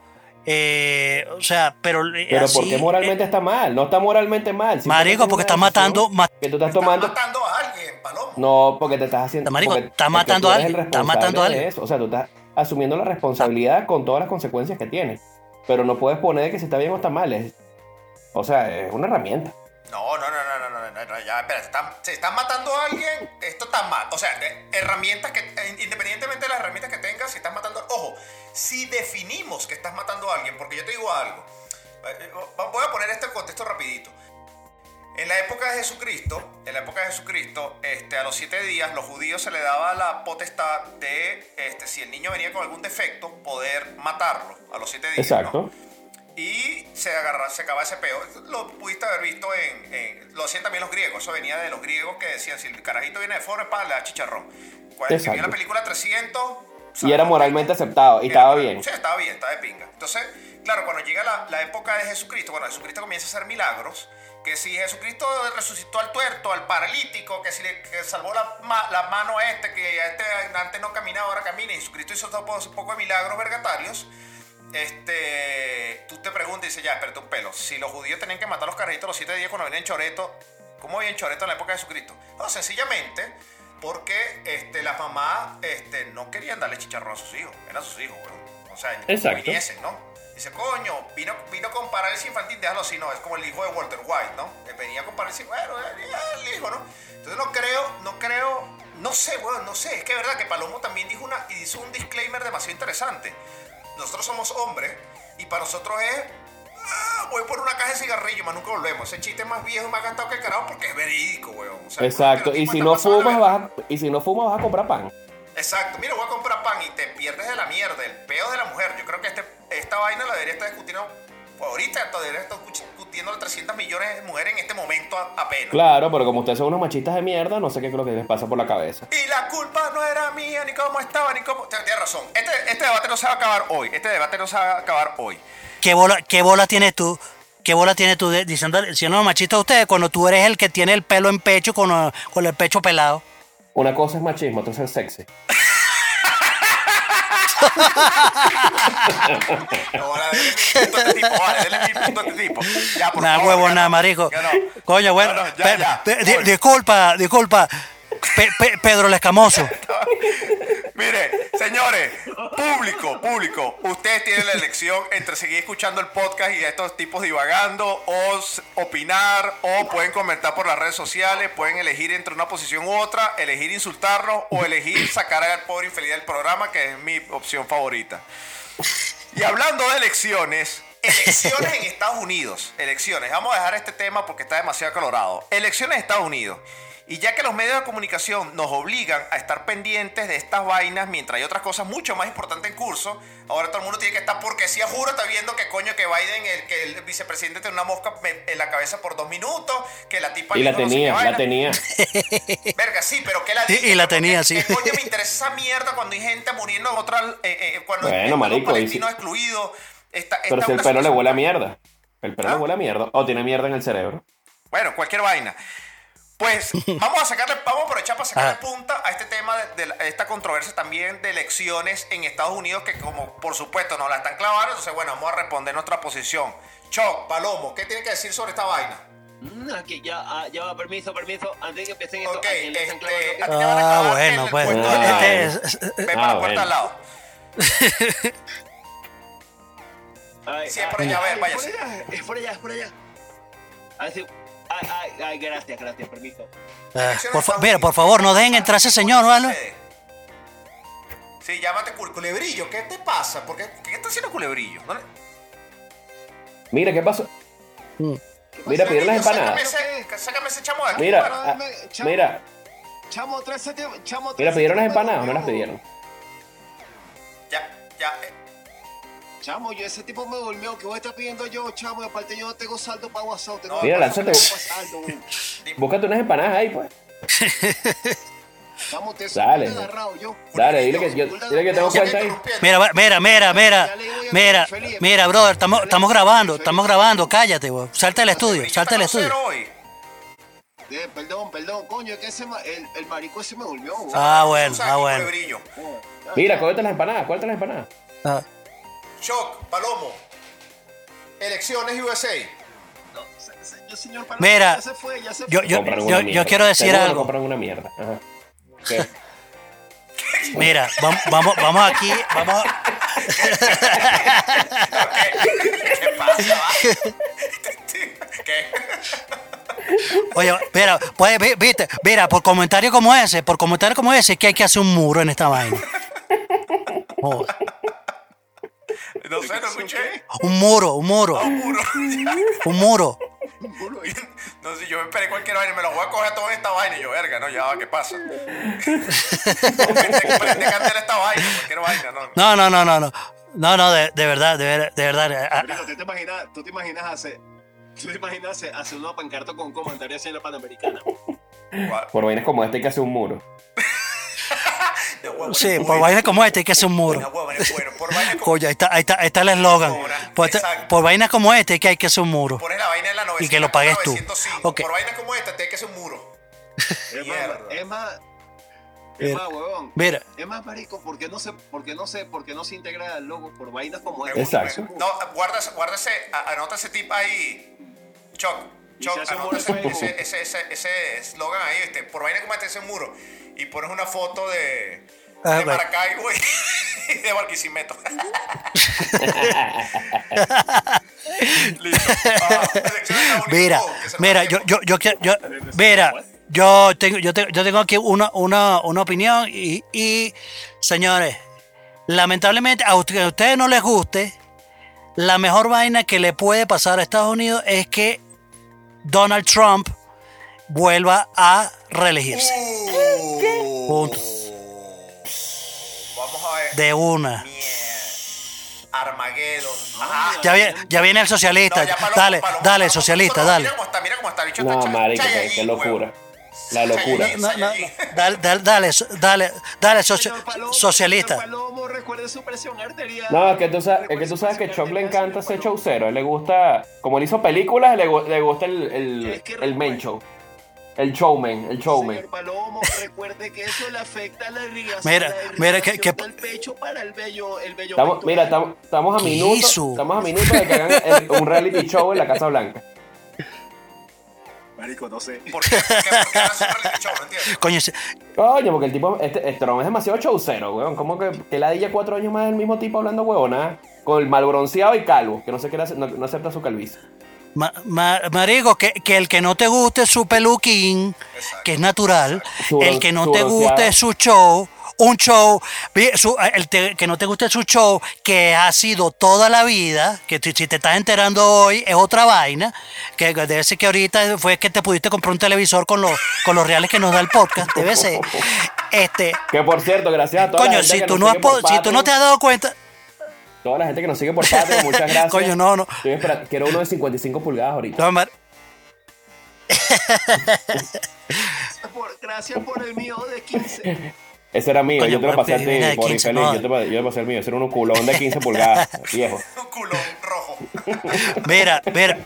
Eh, o sea, pero. eh, Pero así, ¿por qué moralmente eh, está mal? No está moralmente mal. marico, porque es está una matando. Que tú estás Estás tomando. matando a alguien, Palomo. No, porque te estás haciendo. Marico, porque- está porque matando a alguien, está matando a alguien. eso. O sea, tú estás asumiendo la responsabilidad con todas las consecuencias que tiene. Pero no puedes poner que si está bien o está mal. O sea, es una herramienta. No, no, no, no, no, no, no, ya, espera, están, se están matando a alguien, esto está mal. O sea, eh, herramientas que, eh, independientemente de las herramientas que tengas, si estás matando, ojo, si definimos que estás matando a alguien, porque yo te digo algo, eh, voy a poner este contexto rapidito. En la época de Jesucristo, en la época de Jesucristo, este, a los siete días los judíos se le daba la potestad de, este, si el niño venía con algún defecto, poder matarlo a los siete días. ¿no? Exacto. Y se agarra, se acaba ese peo. Lo pudiste haber visto en, en- Lo hacían también los griegos. Eso venía de los griegos que decían: si el carajito viene de pa, le da chicharrón. Cuando vio Exacto. la película 300. Y era moralmente aceptado. Y estaba bien. Sí, estaba bien, estaba de pinga. Entonces, claro, cuando llega la, la época de Jesucristo, cuando Jesucristo comienza a hacer milagros, que si Jesucristo resucitó al tuerto, al paralítico, que si le que salvó la, la mano a este, que a este antes no caminaba, ahora camina, y Jesucristo hizo todo un poco de milagros vergatarios, este, tú te preguntas y dices, ya, espérate un pelo, si los judíos tenían que matar a los carajitos los siete días cuando venían choreto, ¿cómo venían choreto en la época de Jesucristo? No, sencillamente porque este, las mamás este, no querían darle chicharrón a sus hijos, eran sus hijos, weón. O sea, Exacto. viniesen, ¿no? Dice, coño, vino, vino con parálisis infantil, déjalo así, no, es como el hijo de Walter White, ¿no? Que venía con parálisis, bueno, ya, el hijo, ¿no? Entonces no creo, no creo, no sé, weón, no sé, es que es verdad que Palomo también dijo una, y hizo un disclaimer demasiado interesante. Nosotros somos hombres y para nosotros es, ah, voy por una caja de cigarrillos, más nunca volvemos. Ese chiste es más viejo y más gastado que el carajo porque es verídico, weón. O sea, Exacto. Y si no fumas, vas a, y si no fumas, vas a comprar pan. Exacto, mira, voy a comprar pan y te pierdes de la mierda, el peo de la mujer. Yo creo que este, esta vaina la debería estar discutiendo, ahorita esto debería estar discutiendo las 300 millones de mujeres en este momento a- apenas. Claro, pero como ustedes son unos machistas de mierda, no sé qué es lo que les pasa por la cabeza. Y la culpa no era mía, ni cómo estaba, ni cómo... Tienes razón, este, este debate no se va a acabar hoy, este debate no se va a acabar hoy. ¿Qué bola, qué bola tienes tú? ¿Qué bola tienes tú de- diciendo, diciendo machista a ustedes cuando tú eres el que tiene el pelo en pecho con, con el pecho pelado? Una cosa es machismo, otra es sexy. No, ahora mi punto a este tipo, vale, denle mi punto a este tipo. Ya, por Nada, favor, huevo, ya nada, no, marico. no. Coño, bueno. No, no, ya, ya. disculpa, disculpa. Pe- pe- Pedro el Escamoso. Mire, señores, público, público, ustedes tienen la elección entre seguir escuchando el podcast y a estos tipos divagando o opinar o pueden comentar por las redes sociales, pueden elegir entre una posición u otra, elegir insultarnos o elegir sacar al pobre infeliz del programa, que es mi opción favorita. Y hablando de elecciones, elecciones en Estados Unidos, elecciones, vamos a dejar este tema porque está demasiado colorado. Elecciones en Estados Unidos. Y ya que los medios de comunicación nos obligan a estar pendientes de estas vainas mientras hay otras cosas mucho más importantes en curso, ahora todo el mundo tiene que estar porque si a juro está viendo que coño que Biden, el, que el vicepresidente tiene una mosca en la cabeza por dos minutos, que la tipa Y la dijo no sé qué tenía, la tenía. Verga, sí, pero que la Sí, y la tenía, ¿qué sí. coño me interesa esa mierda cuando hay gente muriendo en otras. eh, eh, cuando Bueno, hay marico, y palestinos si- excluidos. Esta, Pero esta si el pelo le huele a mierda. El pelo ¿Ah? le huele a mierda. O tiene mierda en el cerebro. Bueno, cualquier vaina. Pues vamos a sacarle, vamos a aprovechar para sacarle Ajá. punta a este tema de, esta controversia también de elecciones en Estados Unidos, que como por supuesto nos la están clavando, entonces bueno, vamos a responder nuestra posición. Choc, Palomo, ¿qué tiene que decir sobre esta vaina? Mm, Aquí ya, ah, ya va, permiso, permiso. Antes de que empiecen esto, Ok, ¿a quién le están este, clavando? a ti te van a Ah, bueno, pues. Ah, de- Este es- Ve Ah, para la puerta bueno. al lado. Ay, Sí, es ay, por allá, a ver, váyase. Es por allá, es por allá, es por allá. Así, ay, ay, ay, gracias, gracias, permiso. Ah, por fa- mira, por favor, no dejen entrar a ese señor, ¿vale? Sí, llámate cul- culebrillo. ¿Qué te pasa? ¿Por qué, ¿Qué está haciendo culebrillo? ¿No le- Mira, ¿qué pasó? Mm. Mira, pidieron las Sácame empanadas. ese, sácame ese chamo de aquí. Mira, Para ah, chamo. mira, Chamo, mira, pidieron las empanadas o no las pidieron. Ya, ya. eh, Chamo, yo ese tipo me durmió. ¿Qué voy a estar pidiendo yo, chamo? Y aparte yo no tengo saldo para WhatsApp. Tengo No, Mira, lánzate. Búscate unas empanadas ahí, pues. Chamo, te Dale. soy agarrado yo. Dale, dile que yo, dile que tengo cuenta ahí. Mira, mira, mira, mira, mira, mira, brother, estamos, estamos grabando, estamos grabando, cállate, güey. Salta del estudio, salta del estudio. Eh, perdón, perdón, coño, es que ese ma- el, el marico ese me volvió. güey. Ah, bueno, ah, bueno. Mira, cógete las empanadas, cógete las empanadas. Ah, Shock, Palomo. elecciones USA. No, se- se- yo, señor Paloma, Mira, ya se fue, ya se yo- fue. yo- una mierda. quiero decir Seguro algo. compran una mierda. Ajá. ¿Qué? Mira, vamos, vamos, vamos aquí, vamos. ¿Qué pasa? ¿Qué? Oye, mira, pues, vi- viste, mira, por comentario como ese, por comentario como ese, es que hay que hacer un muro en esta vaina. Joder. No sé, no escuché. Un muro, un muro, Un muro. un muro. No sé, yo me esperé cualquier vaina, me lo voy a coger toda esta vaina y yo, verga, no, ya va, ¿qué pasa? prende, prende candela esta vaina, cualquier vaina, no. No, no, no, no, no. No, no, de, de verdad, de, ver- de verdad. ah, Marico, ¿tú te imaginas, tú te imaginas hacer, tú te imaginas hacer, una pancarta con un comentario así en la Panamericana? Por vainas como esta hay que hacer un muro. Sí, por bueno. vainas como este hay que hacer un muro. vaina Coño, ahí está, ahí está, ahí está el eslogan. Por, por vainas como este que hay que hacer un muro. pones la vaina en la 900, Y que lo pagues tú. 905. Ok. Por vainas como esta, te hay que hacer un muro. Es más, Mierda. es más, es Mira. más, huevón. Mira, Es más, marico, ¿por qué no se, por qué no se, por qué no se integra el logo por vainas como esta? Exacto. No, ese, a- anota ese tip ahí. Choc, Choc, un anota ese, en Facebook. ese, ese, ese, ese eslogan ahí, este, por vaina como este ese muro. Y pones una foto de, Ah, de. Maracaibo y de Barquisimeto. Listo. Ah, mira, mira, yo, yo, yo, quiero- yo, mira, yo tengo, yo tengo, yo tengo aquí una, una, una opinión y, y, señores, lamentablemente a usted- a ustedes no les guste, la mejor vaina que le puede pasar a Estados Unidos es que Donald Trump vuelva a reelegirse. Uh, Punto. Vamos a ver. De una. Armageddon. Ajá. Ya viene, ya viene el socialista. No, ya Palomo, dale, Palomo, dale, Palomo, socialista, dale. Mira cómo está, mira cómo está, bicho. No, marico, qué, qué locura. La locura. No, no, dale, dale, dale, dale, dale, socio- Palomo, socialista. Palomo, recuerde su presión arterial. No, es que tú sabes, es que, tú sabes que Chuck le encanta ese Palomo. showcero. A él le gusta, como él hizo películas, le, le gusta el, el, Es que el main show. El showman, el showman. Señor Palomo, recuerde que eso le afecta a la irrigación. Mira, la mira, que- que- del pecho para el vello, el vello Estamos, mira, estamos, estamos a ¿Qué minutos. Estamos a minutos de que hagan el- un reality show en la Casa Blanca. Marico, no sé. ¿Por qué? ¿Por qué? ¿Por qué hace un reality show? No entiendo. Coño, Coño, porque el tipo, este, este Trump es demasiado showcero, weón. ¿Cómo que, que ladilla cuatro años más el mismo tipo hablando huevonada? Con el mal bronceado y calvo, que no se quiere hacer- no, no acepta su calvicie. Ma- ma- marico, que, que el que no te guste su peluquín, Exacto. que es natural, Su el que no te guste su show, un show, su- el te- que no te guste su show, que ha sido toda la vida, que si te estás enterando hoy es otra vaina, que debe ser que ahorita fue que te pudiste comprar un televisor con los, con los reales que nos da el podcast, debe ser. Este, Que por cierto, gracias a toda la coño, si tú, no has si tú no te has dado cuenta, Toda la gente que nos sigue por Patreon, muchas gracias. Coño, no, no. Estoy esperando- quiero uno de 55 pulgadas ahorita. no, Por- gracias por el mío de 15. Ese era mío, Coño, yo te lo pasé a ti, por 15, infeliz. no. Yo te, yo te pasé el mío, ese era un culón de 15 pulgadas, viejo. Un culón rojo. mira, mira,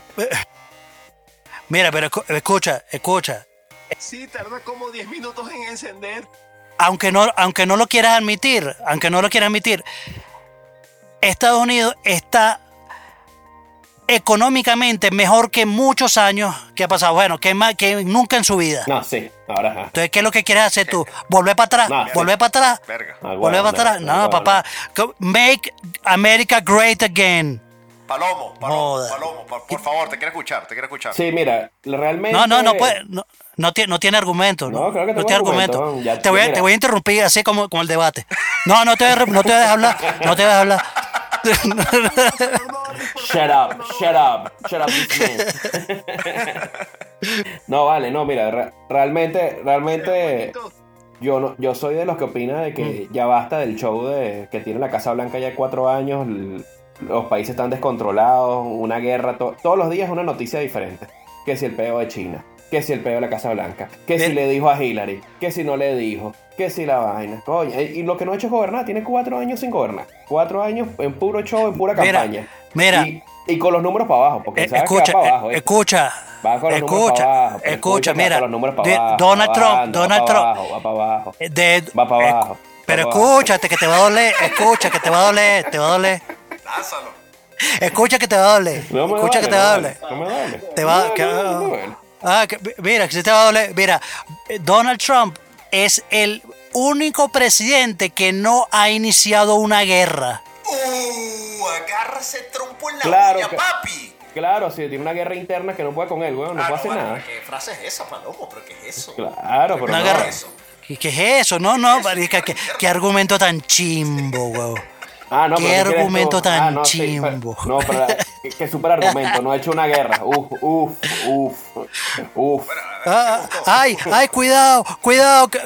mira, pero escu- escucha, escucha. Sí, tarda como 10 minutos en encender. aunque no, aunque no lo quieras admitir, aunque no lo quieras admitir, Estados Unidos está económicamente mejor que muchos años que ha pasado, bueno, que, más, que nunca en su vida. No, sí, ahora ajá. Entonces, ¿qué es lo que quieres hacer tú? ¿Volver para atrás? No, ¿Volver para atrás? Verga. Ah, ¿Volver para atrás? no, No, no, papá. Make America great again. Palomo, Palomo, Joda. Palomo, por, por favor, te quiero escuchar, te quiero escuchar. Sí, mira, realmente... No, no, no puede. No, no tiene, no tiene argumento. No, creo que tengo tiene argumento, argumento. ya- te, voy a, te voy a interrumpir así como, como el debate. No, no te voy a, no te voy a dejar hablar. No te voy a dejar hablar. Shut up, shut up, shut up this no, vale, no, mira, re- realmente, realmente yo no, yo soy de los que opina de Mm. que ya basta del show de que tiene la Casa Blanca ya cuatro años, los países están descontrolados, una guerra, to- todos los días una noticia diferente. Que si el peo de China, que si el peo de la Casa Blanca, que si le dijo a Hillary, que si no le dijo, que si la vaina. Coño, y lo que no ha hecho es gobernar, tiene cuatro años sin gobernar. Cuatro años en puro show, en pura Mira, campaña. mira. Y, y con los números para abajo, porque Eh, sabes escucha, que va para eh, abajo. ¿eh? escucha. Va con los números escucha, para abajo. escucha, mira. con los números para de- abajo, Donald Trump, bajando, Donald va para Trump. abajo, va para abajo. eh, de- Va para eh, abajo, Pero abajo. escúchate que te va a doler, escucha que te va a doler, te va a doler. Lázalo. Escucha que te va a doler. No Escucha que te va a no me doler. No me duele. Te va- No, Ah, que- mira, que se te va a doler. Mira, Donald Trump es el único presidente que no ha iniciado una guerra. Uh, agárrase trompo en la Claro uña, que- papi. Claro, si tiene una guerra interna que no puede con él, weón, no Ah, puede hacer bueno, nada. ¿Qué frase es esa, Palomo? ¿Pero qué es eso? Claro, pero Una no. guerra. eso? ¿Qué, qué es eso? No, no, marica, qué, qué argumento tan chimbo, weón. Ah, no, ¿Qué ¿qué argumento tan Ah, no, sí, chimbo? no, pero que, que super argumento, no ha hecho una guerra. Uf, uf, uf, uf. Ah, ah, ay, ay, cuidado, cuidado, que,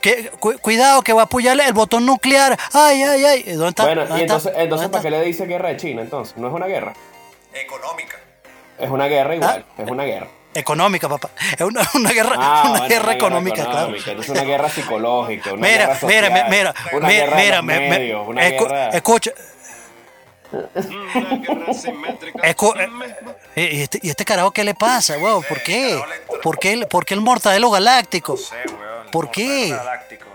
que- cu- cuidado, que va a apoyarle el botón nuclear. Ay, ay, ay. ¿Dónde está? Bueno, ¿Dónde y está? entonces, entonces ¿Dónde ¿para qué le dice guerra de China entonces? No es una guerra. Económica. Es una guerra igual, Ah. es una guerra. Económica, papá. Es una, una guerra, Ah, una bueno, guerra económica, claro. Entonces una guerra psicológica, una Mira, guerra mira, social, mira, una mira, guerra mira, me- me- medios, una escu- guerra... escucha, Una guerra simétrica. escu- eh, ¿y este, y este carajo qué le pasa, weón? ¿Por qué? ¿Por qué, el- por qué el mortadelo galáctico? weón. ¿Por qué? Galáctico,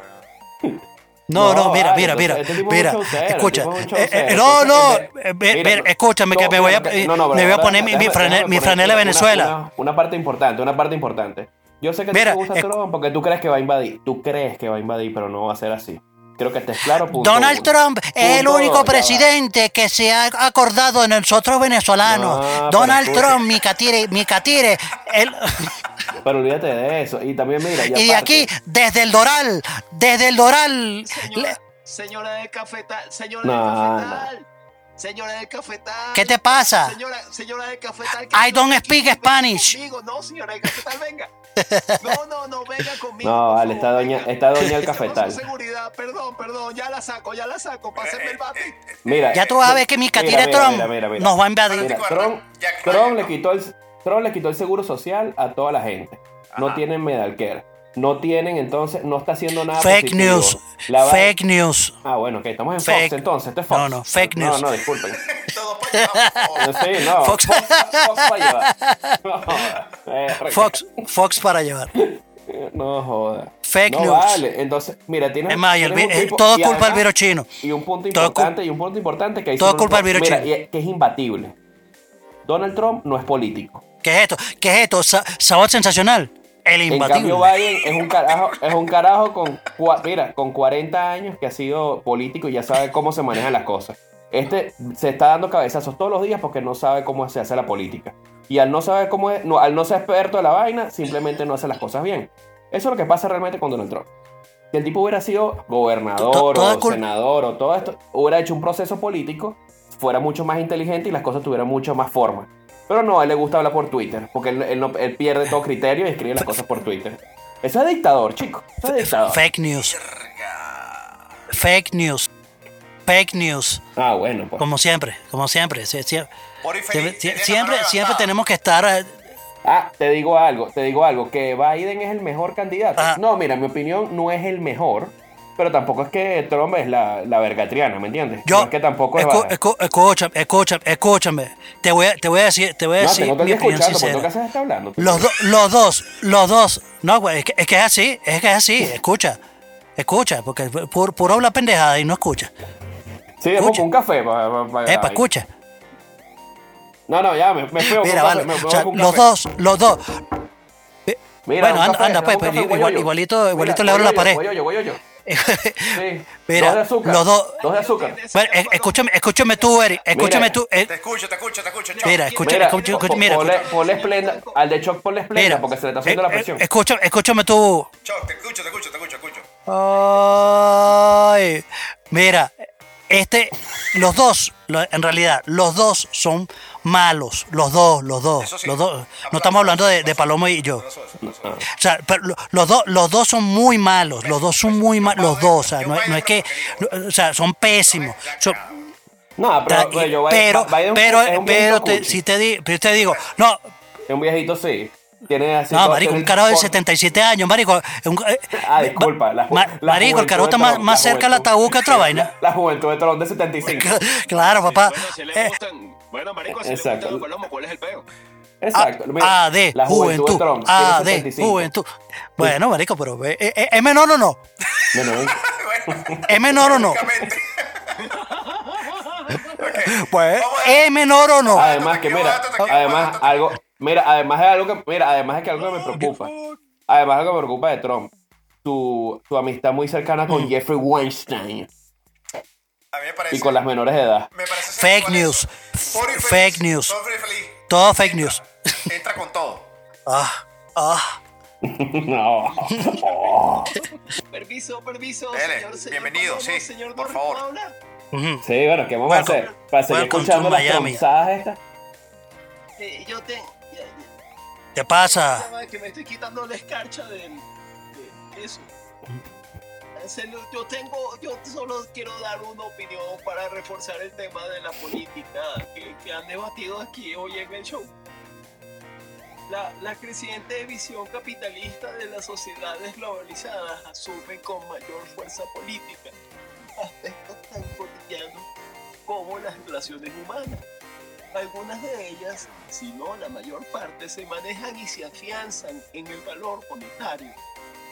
weón. No, no, mira, vale, mira, mira, entonces, este mira, escucha, este tipo es un eh, eh, no, no, eh, mira, escúchame que me voy a, mira, no, no, me voy a poner mi, mi déjame- franela, déjame mi poner franela una- Venezuela. Una, una parte importante, una parte importante. Yo sé que Mira, te gusta Trump porque tú crees que va a invadir. Tú crees que va a invadir, pero no va a ser así. Creo que estés claro. punto Donald uno. Trump es el único va. presidente que se ha acordado de nosotros venezolanos. No, Donald escucha. Trump, mi catire, mi catire, el- Pero olvídate de eso. Y también mira. y de aquí, desde el Doral, desde el Doral, le- Señora, señora del cafetal, señora No, del cafetal. Señora del cafetal. ¿Qué te pasa? Señora, señora del cafetal. que I don't aquí, speak venga Spanish. Conmigo. No, señora del cafetal, venga. No, no, no, venga conmigo. No, vale, está doña, venga. está doña el cafetal. seguridad, perdón, perdón, ya la saco, ya la saco, pásenme el bate. Mira. ya tú vas a ver que mi catire Trump mira, mira, mira. nos va a invadir. Trump ¿no? le quitó el Trump le quitó el seguro social a toda la gente. No tienen medalcare. No tienen, entonces, no está haciendo nada Fake positivo. news, La va- fake news. Ah, bueno, ok, estamos en Fake. Fox entonces. Esto es Fox. No, no, fake No, news. no, disculpen. Todo para. Sí, no. Fox. Fox, Fox para llevar. No joda. Eh, Fox, Fox para llevar. No joda. Fake no news. vale. Entonces, mira, tienes. Es más, el un eh, tipo- todo y culpa del además- virus chino. Y un punto Todo importante, y un punto importante que ahí todo no culpa del virus Mira, chino. y es- que es imbatible. Donald Trump no es político. ¿Qué es esto? ¿Qué es esto? Sa- Sabor sensacional. El En imbatible. cambio, Biden es un carajo, es un carajo con, mira, con 40 años que ha sido político y ya sabe cómo se manejan las cosas. Este se está dando cabezazos todos los días porque no sabe cómo se hace la política. Y al no saber cómo es, no, al no ser experto de la vaina, simplemente no hace las cosas bien. Eso es lo que pasa realmente con Donald Trump. Si el tipo hubiera sido gobernador o senador o todo esto, hubiera hecho un proceso político, fuera mucho más inteligente y las cosas tuvieran mucho más forma. Pero no, a él le gusta hablar por Twitter, porque él, él no- él pierde todo criterio y escribe las cosas por Twitter. Eso es dictador, chico. Eso es dictador. Fake news. Fake news. Fake news. Ah, bueno, pues. Como siempre, como siempre. Sie- sie- Siempre, siempre, tenemos que estar. eh, Ah, te digo algo, te digo algo, que Biden es el mejor candidato. Ajá. No, mira, mi opinión no es el mejor, pero tampoco es que Trump es la, la vergatriana, ¿me entiendes? Yo, no es que tampoco es escúchame, escúchame, escúchame. Te voy a, te voy a decir, te voy a No, decir te mi opinión sincera. qué haces está hablando. Los, do- los dos, los dos. No, güey, es que, es que es así, es que es así. Escucha, escucha, porque puro, puro habla pendejada y no escucha. Sí, es escucha. un café. pa- pa- pa- Epa, escucha. No, no, ya, me, me fui a Mira, vale. café, me- me O voy sea, a un los café. dos, los dos. Mira, bueno, anda, café, anda, pues, café, igual- igualito- igualito Mira, le abro la pared. guayoyo, guayoyo. Sí. Mira, dos de azúcar. los dos- Dos de azúcar. Bueno, escúchame, escúchame tú, Eric. Escúchame Mira. tú. eh, Te escucho, te escucho, te escucho. chao. mira, escucha, po- mira, ponle, ponle esplenda, al de Choc ponle esplenda mira, porque se le está subiendo eh, la presión. escúchame, escúchame tú. Chao, te escucho, te escucho, te escucho, te escucho. Ay, mira, este, los dos, en realidad, los dos son malos, los dos, los dos, sí. los dos. No estamos hablando de, de Palomo y yo. Eso, eso, eso. O sea, pero lo- los dos, los dos son muy malos, los dos son muy malos, los dos, o sea, no, es- no es que, no, o sea, son pésimos. Son- No, pero, pero yo pero, pero, pero viejito te- si te di- pero te digo, no, Es un viejito, sí. Tiene así. no, marico, un carajo de por- 77 años, marico. un- eh, Ah, disculpa. La, ma- la marico, el carajo está más, más cerca al ataúd que otra vaina. La juventud de Trump de 75. Claro, papá. Bueno, si Eh, gustan, bueno, marico, si Exacto. le gustan los palomos, ¿cuál es el peo? Exacto. A, mira, A de la juventud, juventud. de Trump. A tiene de 75. juventud. Bueno, marico, pero eh, eh, ¿es menor o no? No, no, Bueno, ¿Es menor o no? básicamente. Ok. Pues, ¿es menor o no? Además que mira, además algo, mira, además es algo que, mira, además es que algo que me preocupa. Además algo que me preocupa de Trump. Tu, tu amistad muy cercana con Mm. Jeffrey Weinstein A mí me parece. y con las menores de edad. me parece Fake news. feliz. Fake news. Todo fake news. Entra con todo. Ah, ah. No. Permiso, permiso. Dele, señor, señor bienvenido, sí, señor por favor. Ujú. Sí, bueno, ¿qué vamos a hacer? Para seguir escuchando las estas. Eh, yo te. ¿Qué pasa? que me estoy quitando la escarcha del- de, eso. En serio, Yo tengo, yo solo quiero dar una opinión para reforzar el tema de la política que, que han debatido aquí hoy en el show. La, la creciente visión capitalista de las sociedades globalizadas asumen con mayor fuerza política aspectos tan cotidianos como las relaciones humanas. Algunas de ellas, si no la mayor parte, se manejan y se afianzan en el valor monetario.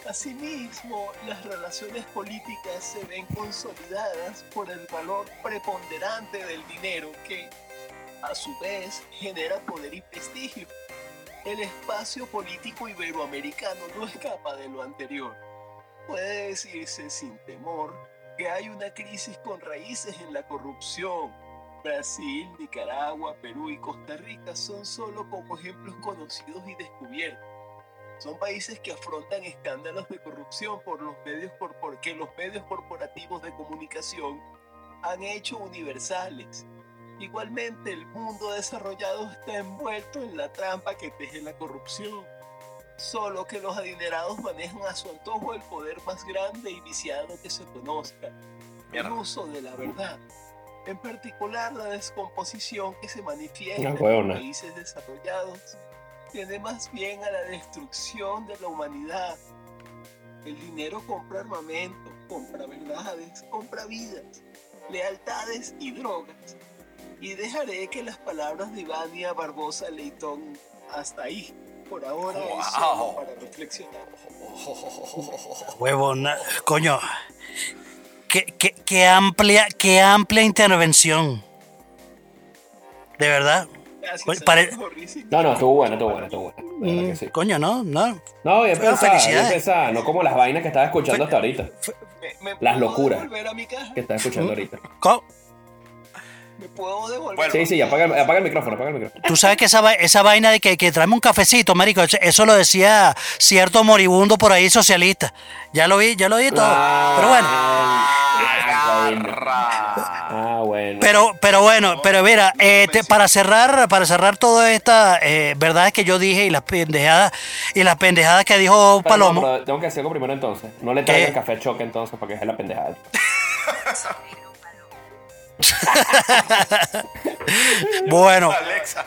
Asimismo, las relaciones políticas se ven consolidadas por el valor preponderante del dinero que, a su vez, genera poder y prestigio. El espacio político iberoamericano no escapa de lo anterior. Puede decirse sin temor que hay una crisis con raíces en la corrupción. Brasil, Nicaragua, Perú y Costa Rica son solo como ejemplos conocidos y descubiertos. Son países que afrontan escándalos de corrupción por los medios por- porque los medios corporativos de comunicación han hecho universales. Igualmente, el mundo desarrollado está envuelto en la trampa que teje la corrupción. Solo que los adinerados manejan a su antojo el poder más grande y viciado que se conozca, el uso de la verdad. En particular, la descomposición que se manifiesta No, en los países desarrollados tiende más bien a la destrucción de la humanidad. El dinero compra armamento, compra verdades, compra vidas, lealtades y drogas. Y dejaré que las palabras de Ivania Barbosa Leitón hasta ahí. Por ahora es solo Wow. para reflexionar. Huevona, coño. Qué, qué- qué amplia, qué amplia intervención. De verdad. Gracias, pare-. No, no, estuvo bueno, estuvo bueno, estuvo bueno. Sí. Coño, no, no. No, bien pensada. No como las vainas que estaba escuchando hasta ahorita. ¿Me, me Las locuras. Que estaba escuchando ahorita. Co- ¿Me puedo devolver? Sí, sí, apaga, el- apaga el micrófono, apaga el micrófono. Tú sabes que esa, esa vaina de que, que tráeme un cafecito, marico, eso- eso lo decía cierto moribundo por ahí socialista. Ya lo vi, ya lo vi todo. Pero bueno. Ah, bueno. Pero, pero bueno, pero mira, eh, te- para cerrar, para cerrar toda esta eh, verdades que yo dije y las pendejadas y las pendejadas que dijo Pero no, Palomo. pero tengo que algo primero entonces. No le traigan café a choque entonces para que deje la pendejada. Bueno, Alexa.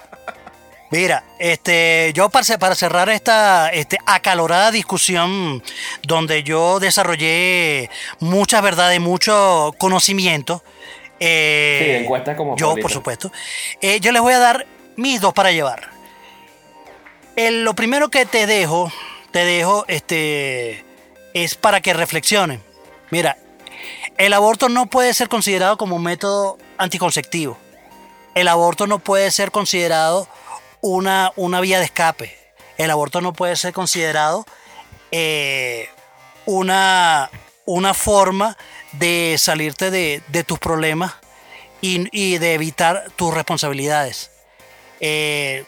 Mira, este, yo para, ce- para cerrar esta este, acalorada discusión donde yo desarrollé muchas verdades, mucho conocimiento. eh, Sí, encuestas como Yo, por supuesto. eh, yo les voy a dar mis dos para llevar. El- lo primero que te dejo, te dejo, este, es para que reflexionen. Mira, el aborto no puede ser considerado como un método anticonceptivo el aborto no puede ser considerado una, una vía de escape. El aborto no puede ser considerado eh, una, una forma de salirte de, de tus problemas y, y de evitar tus responsabilidades. Eh,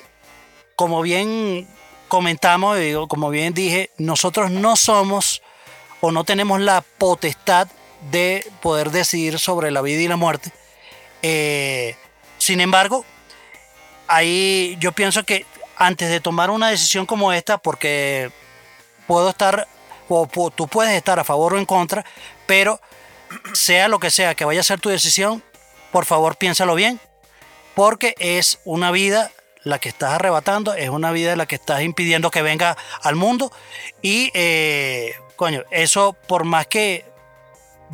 como bien comentamos, como bien dije, nosotros no somos o no tenemos la potestad de poder decidir sobre la vida y la muerte. Eh, sin embargo, ahí yo pienso que antes de tomar una decisión como esta, porque puedo estar, o tú puedes estar a favor o en contra, pero sea lo que sea que vaya a ser tu decisión, por favor piénsalo bien, porque es una vida la que estás arrebatando, es una vida la que estás impidiendo que venga al mundo y, eh, coño, eso por más que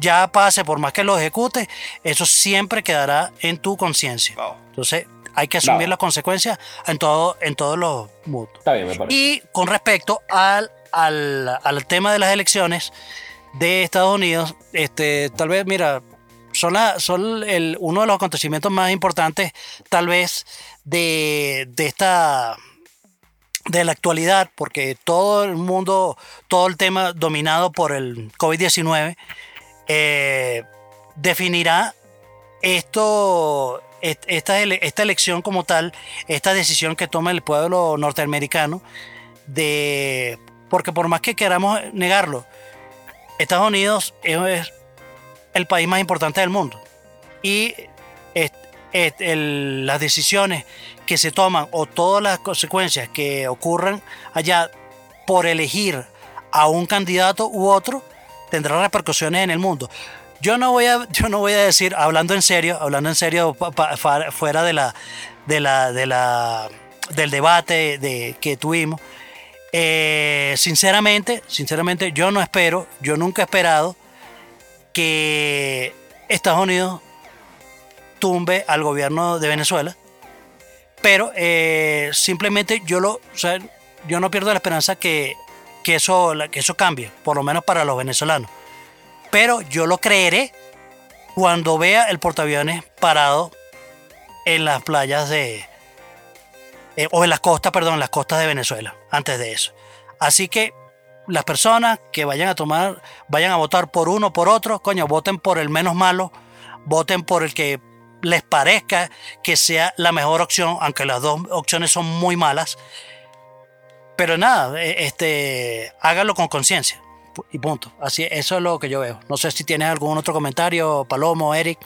ya pase, por más que lo ejecutes, eso siempre quedará en tu conciencia. Wow. Entonces, hay que asumir las consecuencias en, todo, en todos los mundos. Está bien, me parece. Y con respecto al, al, al tema de las elecciones de Estados Unidos, este, tal vez, mira, son, la, son el, uno de los acontecimientos más importantes, tal vez, de, de esta de la actualidad, porque todo el mundo, todo el tema dominado por el COVID-19, eh, definirá esto, esta, elección como tal, esta decisión que toma el pueblo norteamericano, de, porque por más que queramos negarlo, Estados Unidos es el país más importante del mundo. Y las decisiones que se toman o todas las consecuencias que ocurran allá por elegir a un candidato u otro tendrá repercusiones en el mundo. Yo no voy a, yo no voy a decir, hablando en serio, hablando en serio fuera de la, de la, de la, del debate de, que tuvimos, eh, sinceramente, sinceramente, yo no espero, yo nunca he esperado que Estados Unidos tumbe al gobierno de Venezuela pero eh, simplemente yo lo, yo no pierdo la esperanza que, eso, que eso cambie, por lo menos para los venezolanos. Pero yo lo creeré cuando vea el portaaviones parado en las playas de. Eh, o en las costas, perdón, en las costas de Venezuela, antes de eso. Así que las personas que vayan a tomar, vayan a votar por uno o por otro, coño, voten por el menos malo, voten por el que les parezca que sea la mejor opción, aunque las dos opciones son muy malas. Pero nada, e, este, hágalo con conciencia y punto. Así, eso es lo que yo veo. No sé si tienes algún otro comentario, Palomo, Eric.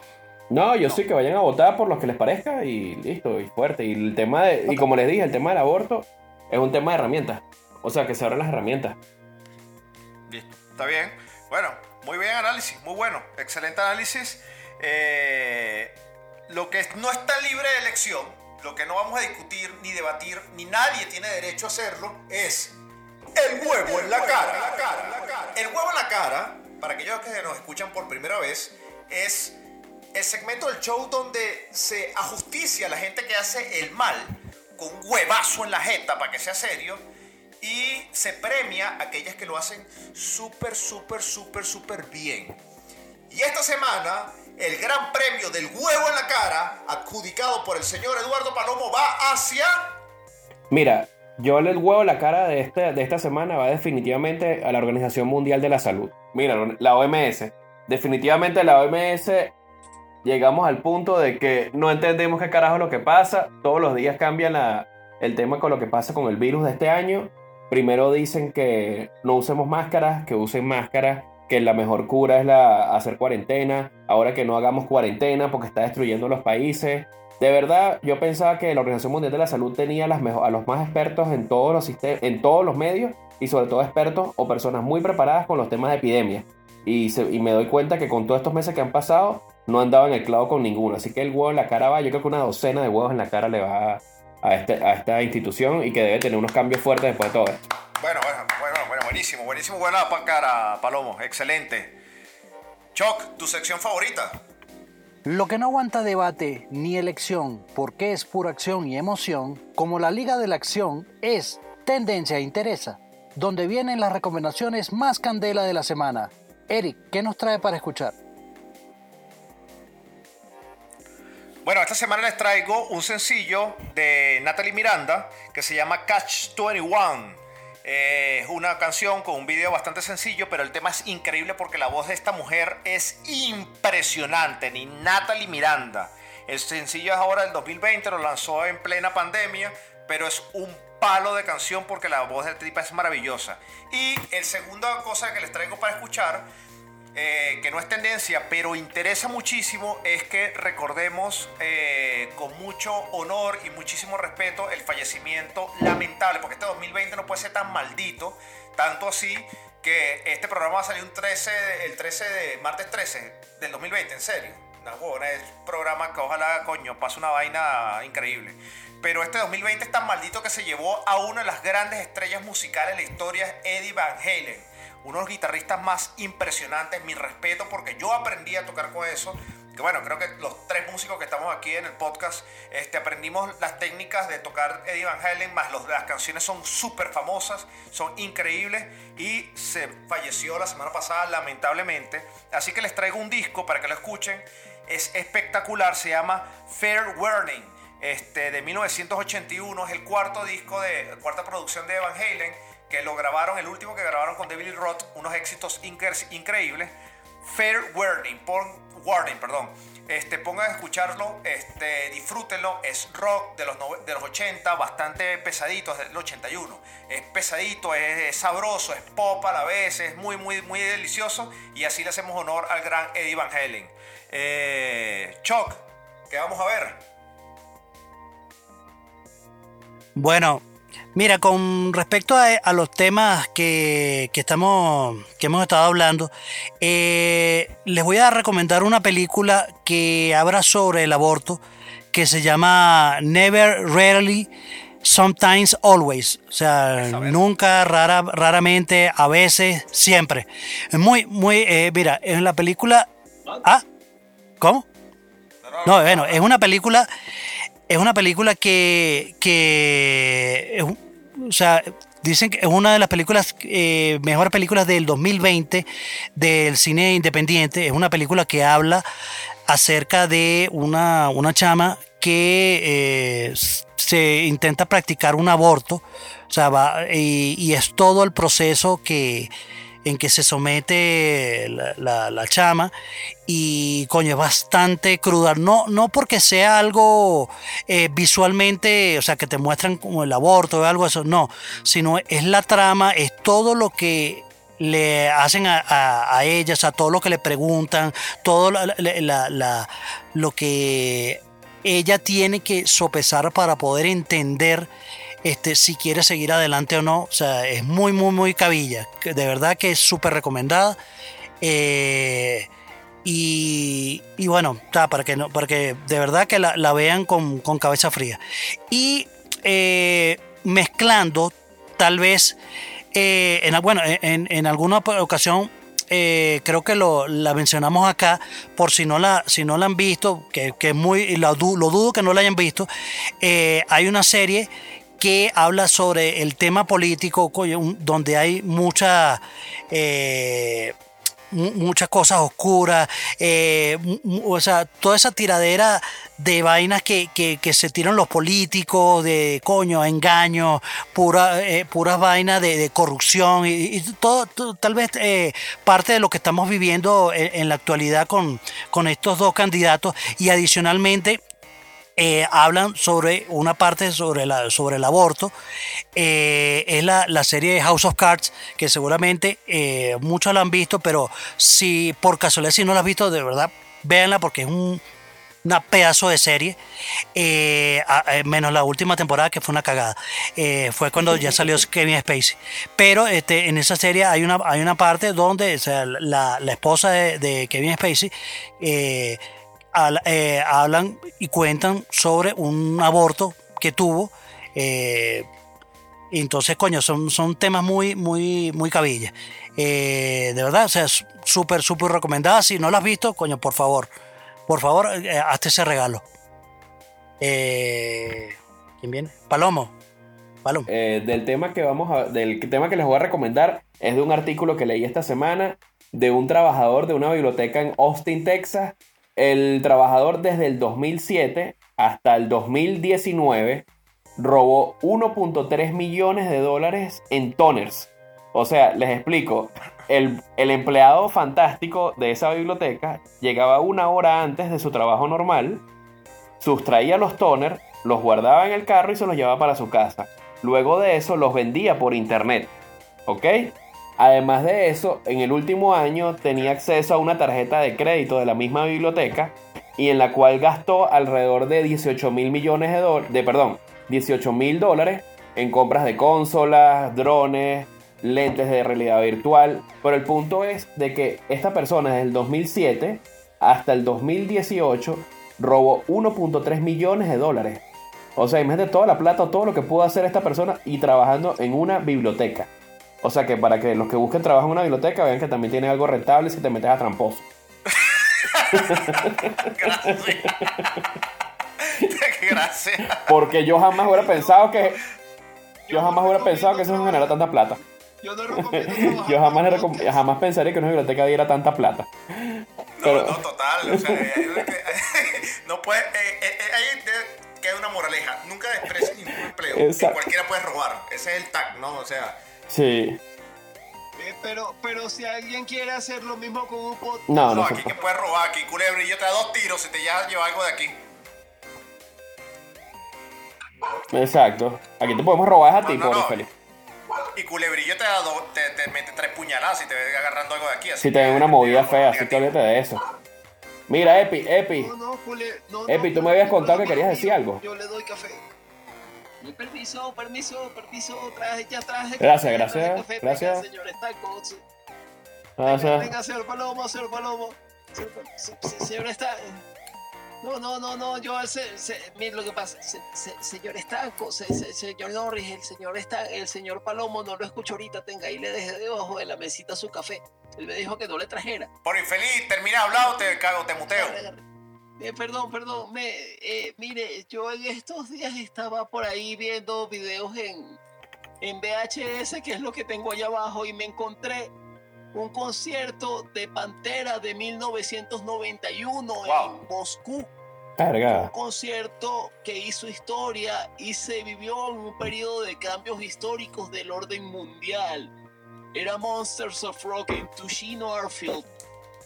No, yo sí que vayan a votar por los que les parezca y listo, y fuerte. Y el tema de, y como les dije, el tema del aborto es un tema de herramientas. O sea, que se abran las herramientas. Listo, está bien. Bueno, muy bien análisis, muy bueno. Excelente análisis. Eh, lo que no está libre de elección, lo que no vamos a discutir ni debatir, ni nadie tiene derecho a hacerlo, es el huevo en la cara. El huevo en la cara, para aquellos que nos escuchan por primera vez, es el segmento del show donde se ajusticia a la gente que hace el mal con un huevazo en la jeta para que sea serio y se premia a aquellas que lo hacen súper, súper, súper, súper bien. Y esta semana el gran premio del huevo en la cara, adjudicado por el señor Eduardo Palomo, va hacia... Mira, yo el huevo en la cara de, este, de esta semana va definitivamente a la Organización Mundial de la Salud. Mira, la OMS. Definitivamente la OMS llegamos al punto de que no entendemos qué carajo es lo que pasa. Todos los días cambia el tema con lo que pasa con el virus de este año. Primero dicen que no usemos máscaras, que usen máscaras que la mejor cura es la, hacer cuarentena, ahora que no hagamos cuarentena porque está destruyendo los países. De verdad, yo pensaba que la Organización Mundial de la Salud tenía a los más expertos en todos los en todos los medios y sobre todo expertos o personas muy preparadas con los temas de epidemia. Y, me doy cuenta que con todos estos meses que han pasado no han dado en el clavo con ninguno. Así que el huevo en la cara va, yo creo que una docena de huevos en la cara le va a, este, a esta institución y que debe tener unos cambios fuertes después de todo esto. Bueno, bueno, bueno, bueno, buenísimo, buenísimo, buena cara, Palomo, excelente. Choc, tu sección favorita. Lo que no aguanta debate ni elección, porque es pura acción y emoción, como la Liga de la Acción es Tendencia e Interesa, donde vienen las recomendaciones más candela de la semana. Eric, ¿qué nos trae para escuchar? Bueno, esta semana les traigo un sencillo de Natalie Miranda que se llama Catch 21. Eh, es una canción con un video bastante sencillo, pero el tema es increíble porque la voz de esta mujer es impresionante, ni Natalie Miranda. El sencillo es ahora del 2020, lo lanzó en plena pandemia, pero es un palo de canción porque la voz de tipa es maravillosa. Y el segunda cosa que les traigo para escuchar eh, que no es tendencia, pero interesa muchísimo, es que recordemos eh, con mucho honor y muchísimo respeto el fallecimiento lamentable, porque este 2020 no puede ser tan maldito, tanto así que este programa va a salir un 13, el 13 de martes 13 del 2020, en serio. Una buena, es un programa que ojalá, coño, pase una vaina increíble. Pero este 2020 es tan maldito que se llevó a una de las grandes estrellas musicales de la historia, Eddie Van Halen uno de los guitarristas más impresionantes, mi respeto, porque yo aprendí a tocar con eso bueno, creo que los tres músicos que estamos aquí en el podcast este, aprendimos las técnicas de tocar Eddie Van Halen, más los, las canciones son súper famosas, son increíbles y se falleció la semana pasada lamentablemente. Así que les traigo un disco para que lo escuchen, es espectacular, se llama Fair Warning. Este, de 1981 es el cuarto disco de cuarta producción de Van Halen que lo grabaron el último que grabaron con David Roth unos éxitos incre- increíbles Fair Warning, pon, Warning, perdón. Este, pongan a escucharlo, este, disfrútenlo. Es rock de los, de los 80, bastante pesadito, es del 81. Es pesadito, es, es sabroso, es pop a la vez, es muy, muy, muy delicioso. Y así le hacemos honor al gran Eddie Van Halen. Eh, Chuck, ¿qué vamos a ver? Bueno, mira, con respecto a, a los temas que, que estamos, que hemos estado hablando, eh, les voy a recomendar una película que habla sobre el aborto, que se llama Never, Rarely, Sometimes, Always. O sea, nunca, rara, raramente, a veces, siempre. Es muy, muy, eh, mira, en la película... Ah, ¿cómo? No, bueno, es una película, es una película que, que o sea, dicen que es una de las películas, eh, mejores películas del 2020 del cine independiente. Es una película que habla acerca de una, una chama que eh, se intenta practicar un aborto. O sea, va, y es todo el proceso que, en que se somete la, la- chama y coño es bastante cruda. No no porque sea algo eh, visualmente o sea que te muestran como el aborto o algo eso no sino es la trama es todo lo que le hacen a, a, a ella, o sea, todo lo que le preguntan, todo lo que ella tiene que sopesar para poder entender este, si quiere seguir adelante o no. O sea, es muy, muy, muy cabilla. De verdad que es súper recomendada. Eh, y, y bueno, ta, para, que no, para que de verdad que la, la vean con, con cabeza fría. Y eh, mezclando, tal vez, eh, en, bueno, en, en alguna ocasión creo que lo, la mencionamos acá, por si no la, si no la han visto, que, muy, lo, lo dudo que no la hayan visto, hay una serie que habla sobre el tema político, donde hay mucha... eh, mu- muchas cosas oscuras, eh, o sea, toda esa tiradera de vainas que, que- se tiran los políticos, de coño, engaños, pura, eh, puras vainas de, corrupción y, todo- tal vez eh, parte de lo que estamos viviendo en, en la actualidad con, con estos dos candidatos. Y adicionalmente eh, hablan sobre una parte sobre, la, sobre el aborto. Eh, es la, la serie House of Cards, que seguramente eh, muchos la han visto, pero si por casualidad si no la has visto, de verdad, véanla porque es un una pedazo de serie, a- eh, menos la última temporada que fue una cagada. Eh, fue cuando ya salió Kevin Spacey. Pero este, en esa serie hay una, hay una parte donde o sea, la, la esposa de, de Kevin Spacey eh, eh, hablan y cuentan sobre un aborto que tuvo. eh, entonces, coño, son, son temas muy, muy, muy cabilla. Eh, de verdad, o sea, súper, súper recomendada. Si no la has visto, coño, por favor, por favor, hazte ese regalo. ¿Quién viene? Palomo. Palomo. Del tema que vamos a, del tema que les voy a recomendar es de un artículo que leí esta semana de un trabajador de una biblioteca en Austin, Texas. El trabajador desde el 2007 hasta el 2019 robó 1.3 millones de dólares en toners. O sea, les explico. El, el empleado fantástico de esa biblioteca llegaba una hora antes de su trabajo normal, sustraía los toners, los guardaba en el carro y se los llevaba para su casa. Luego de eso los vendía por internet. ¿Ok? Además de eso, en el último año tenía acceso a una tarjeta de crédito de la misma biblioteca y en la cual gastó alrededor de 18 mil millones de dólares, de perdón, 18 mil dólares en compras de consolas, drones, lentes de realidad virtual. Pero el punto es de que esta persona desde el 2007 hasta el 2018 robó 1.3 millones de dólares. O sea, imagínate toda la plata todo lo que pudo hacer esta persona y trabajando en una biblioteca. O sea que para que los que busquen trabajo en una biblioteca vean que también tiene algo rentable si te metes a tramposo. Gracias. Gracias. Porque yo jamás hubiera pensado que. Yo jamás hubiera pensado que eso generara tanta plata. Yo no recomiendo trabajar Yo jamás, recom- jamás pensaría que una biblioteca diera tanta plata. No, Pero- no, total. O sea, eh, no puede. eh, eh, eh, ahí te- queda una moraleja. Nunca desprecies ningún empleo. que Exacto. Cualquiera puede robar. Ese es el tag, ¿no? O sea, Sí. Eh, pero, pero si alguien quiere hacer lo mismo con un podcast, No, no, no se aquí que puede. puedes robar. Aquí, culebrillo te da dos tiros si te ya lleva algo de aquí. Exacto. Aquí te podemos robar a ti, No, no, pobre no. Felipe. Y culebrillo te da dos, te, te mete tres puñaladas si te ve agarrando algo de aquí. Así Si te ven una movida fea, así que olvídate de eso. Mira, Epi, Epi. no, no, cule, no, Epi, tú me habías contado que querías decir algo. Yo le doy café. Permiso, permiso, permiso, traje, ya traje. Gracias, gracias, café, gracias. Venga, señor Estanco, se- Ah, o sea, Venga, señor Palomo, señor Palomo. Señor, se- se- señor está. No, no, no, no, yo, se, se- mire lo que pasa, se- se- señor Estanco, se- se- señor Norris, el señor está, el señor Palomo no lo escucho ahorita, tenga ahí le dejé debajo de la mesita su café. Él me dijo que no le trajera. Por infeliz, termina de hablar o te cago, te muteo. Agarre, agarre. Eh, perdón, perdón, me, eh, mire, yo en estos días estaba por ahí viendo videos en, en VHS, que es lo que tengo allá abajo, y me encontré un concierto de Pantera de 1991 Wow. en Moscú. Un carga. concierto que hizo historia y se vivió en un periodo de cambios históricos del orden mundial. Era Monsters of Rock en Tushino Airfield,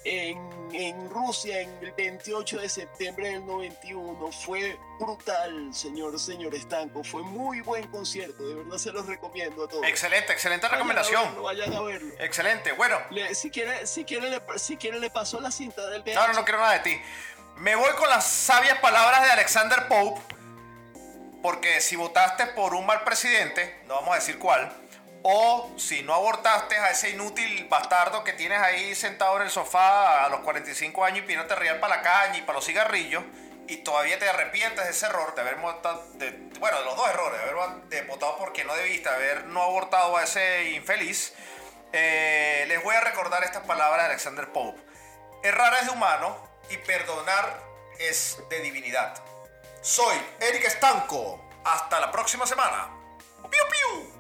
en, en Rusia, en el 28 de septiembre del 91. Fue brutal, señor, señor Estanco. Fue muy buen concierto, de verdad se los recomiendo a todos. Excelente, excelente Vayan a recomendación. verlo, Vayan a verlo. Excelente. Bueno, Le- si, quiere, si, quiere, le, si quiere, le paso la cinta del VH. no, no, no quiero nada de ti. Me voy con las sabias palabras de Alexander Pope. Porque si votaste por un mal presidente, no vamos a decir cuál, o si no abortaste a ese inútil bastardo que tienes ahí sentado en el sofá a los 45 años y pidiéndote real para la caña y para los cigarrillos, y todavía te arrepientes de ese error, de haber votado, de- bueno, de los dos errores, de haber votado porque no debiste, haber no abortado a ese infeliz, eh, les voy a recordar estas palabras de Alexander Pope. Errar es de humano y perdonar es de divinidad. Soy Eric Estanco. Hasta la próxima semana. ¡Piu, piu!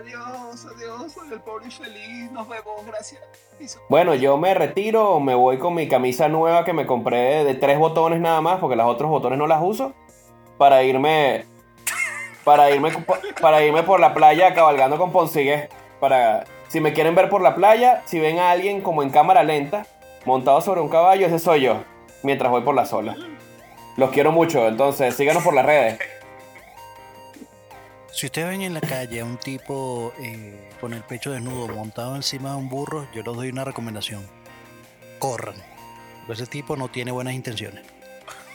Adiós, adiós, soy el pobre infeliz. Nos vemos, gracias. Bueno, yo me retiro, me voy con mi camisa nueva que me compré de tres botones nada más, porque los otros botones no las uso, para irme, para irme, para irme por la playa cabalgando con Ponsigues. Para, si me quieren ver por la playa, si ven a alguien como en cámara lenta, montado sobre un caballo, ese soy yo, mientras voy por la sola. Los quiero mucho, entonces síganos por las redes. Si ustedes ven en la calle a un tipo eh, con el pecho desnudo montado encima de un burro, yo les doy una recomendación. Corran. Ese tipo no tiene buenas intenciones.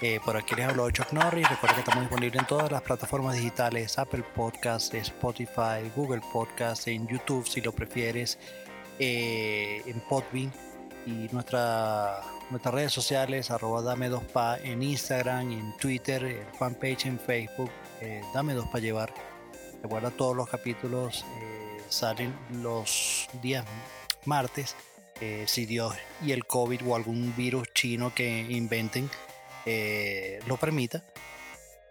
Eh, por aquí les habló Chuck Norris. Recuerden que estamos disponibles en todas las plataformas digitales: Apple Podcasts, Spotify, Google Podcasts, en YouTube si lo prefieres, eh, en Podbean y nuestra, nuestras redes sociales, arroba dame dos pa en Instagram, en Twitter, el fanpage en Facebook, dame dos pa llevar. Recuerda todos los capítulos eh, salen los días martes. eh, si Dios y el COVID o algún virus chino que inventen eh, lo permita.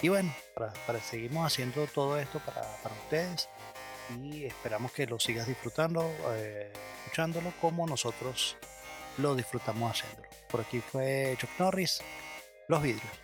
Y bueno, para, para seguimos haciendo todo esto para, ustedes y esperamos que lo sigas disfrutando, eh, escuchándolo como nosotros lo disfrutamos haciéndolo. Por aquí fue Chuck Norris, Los Vidrios.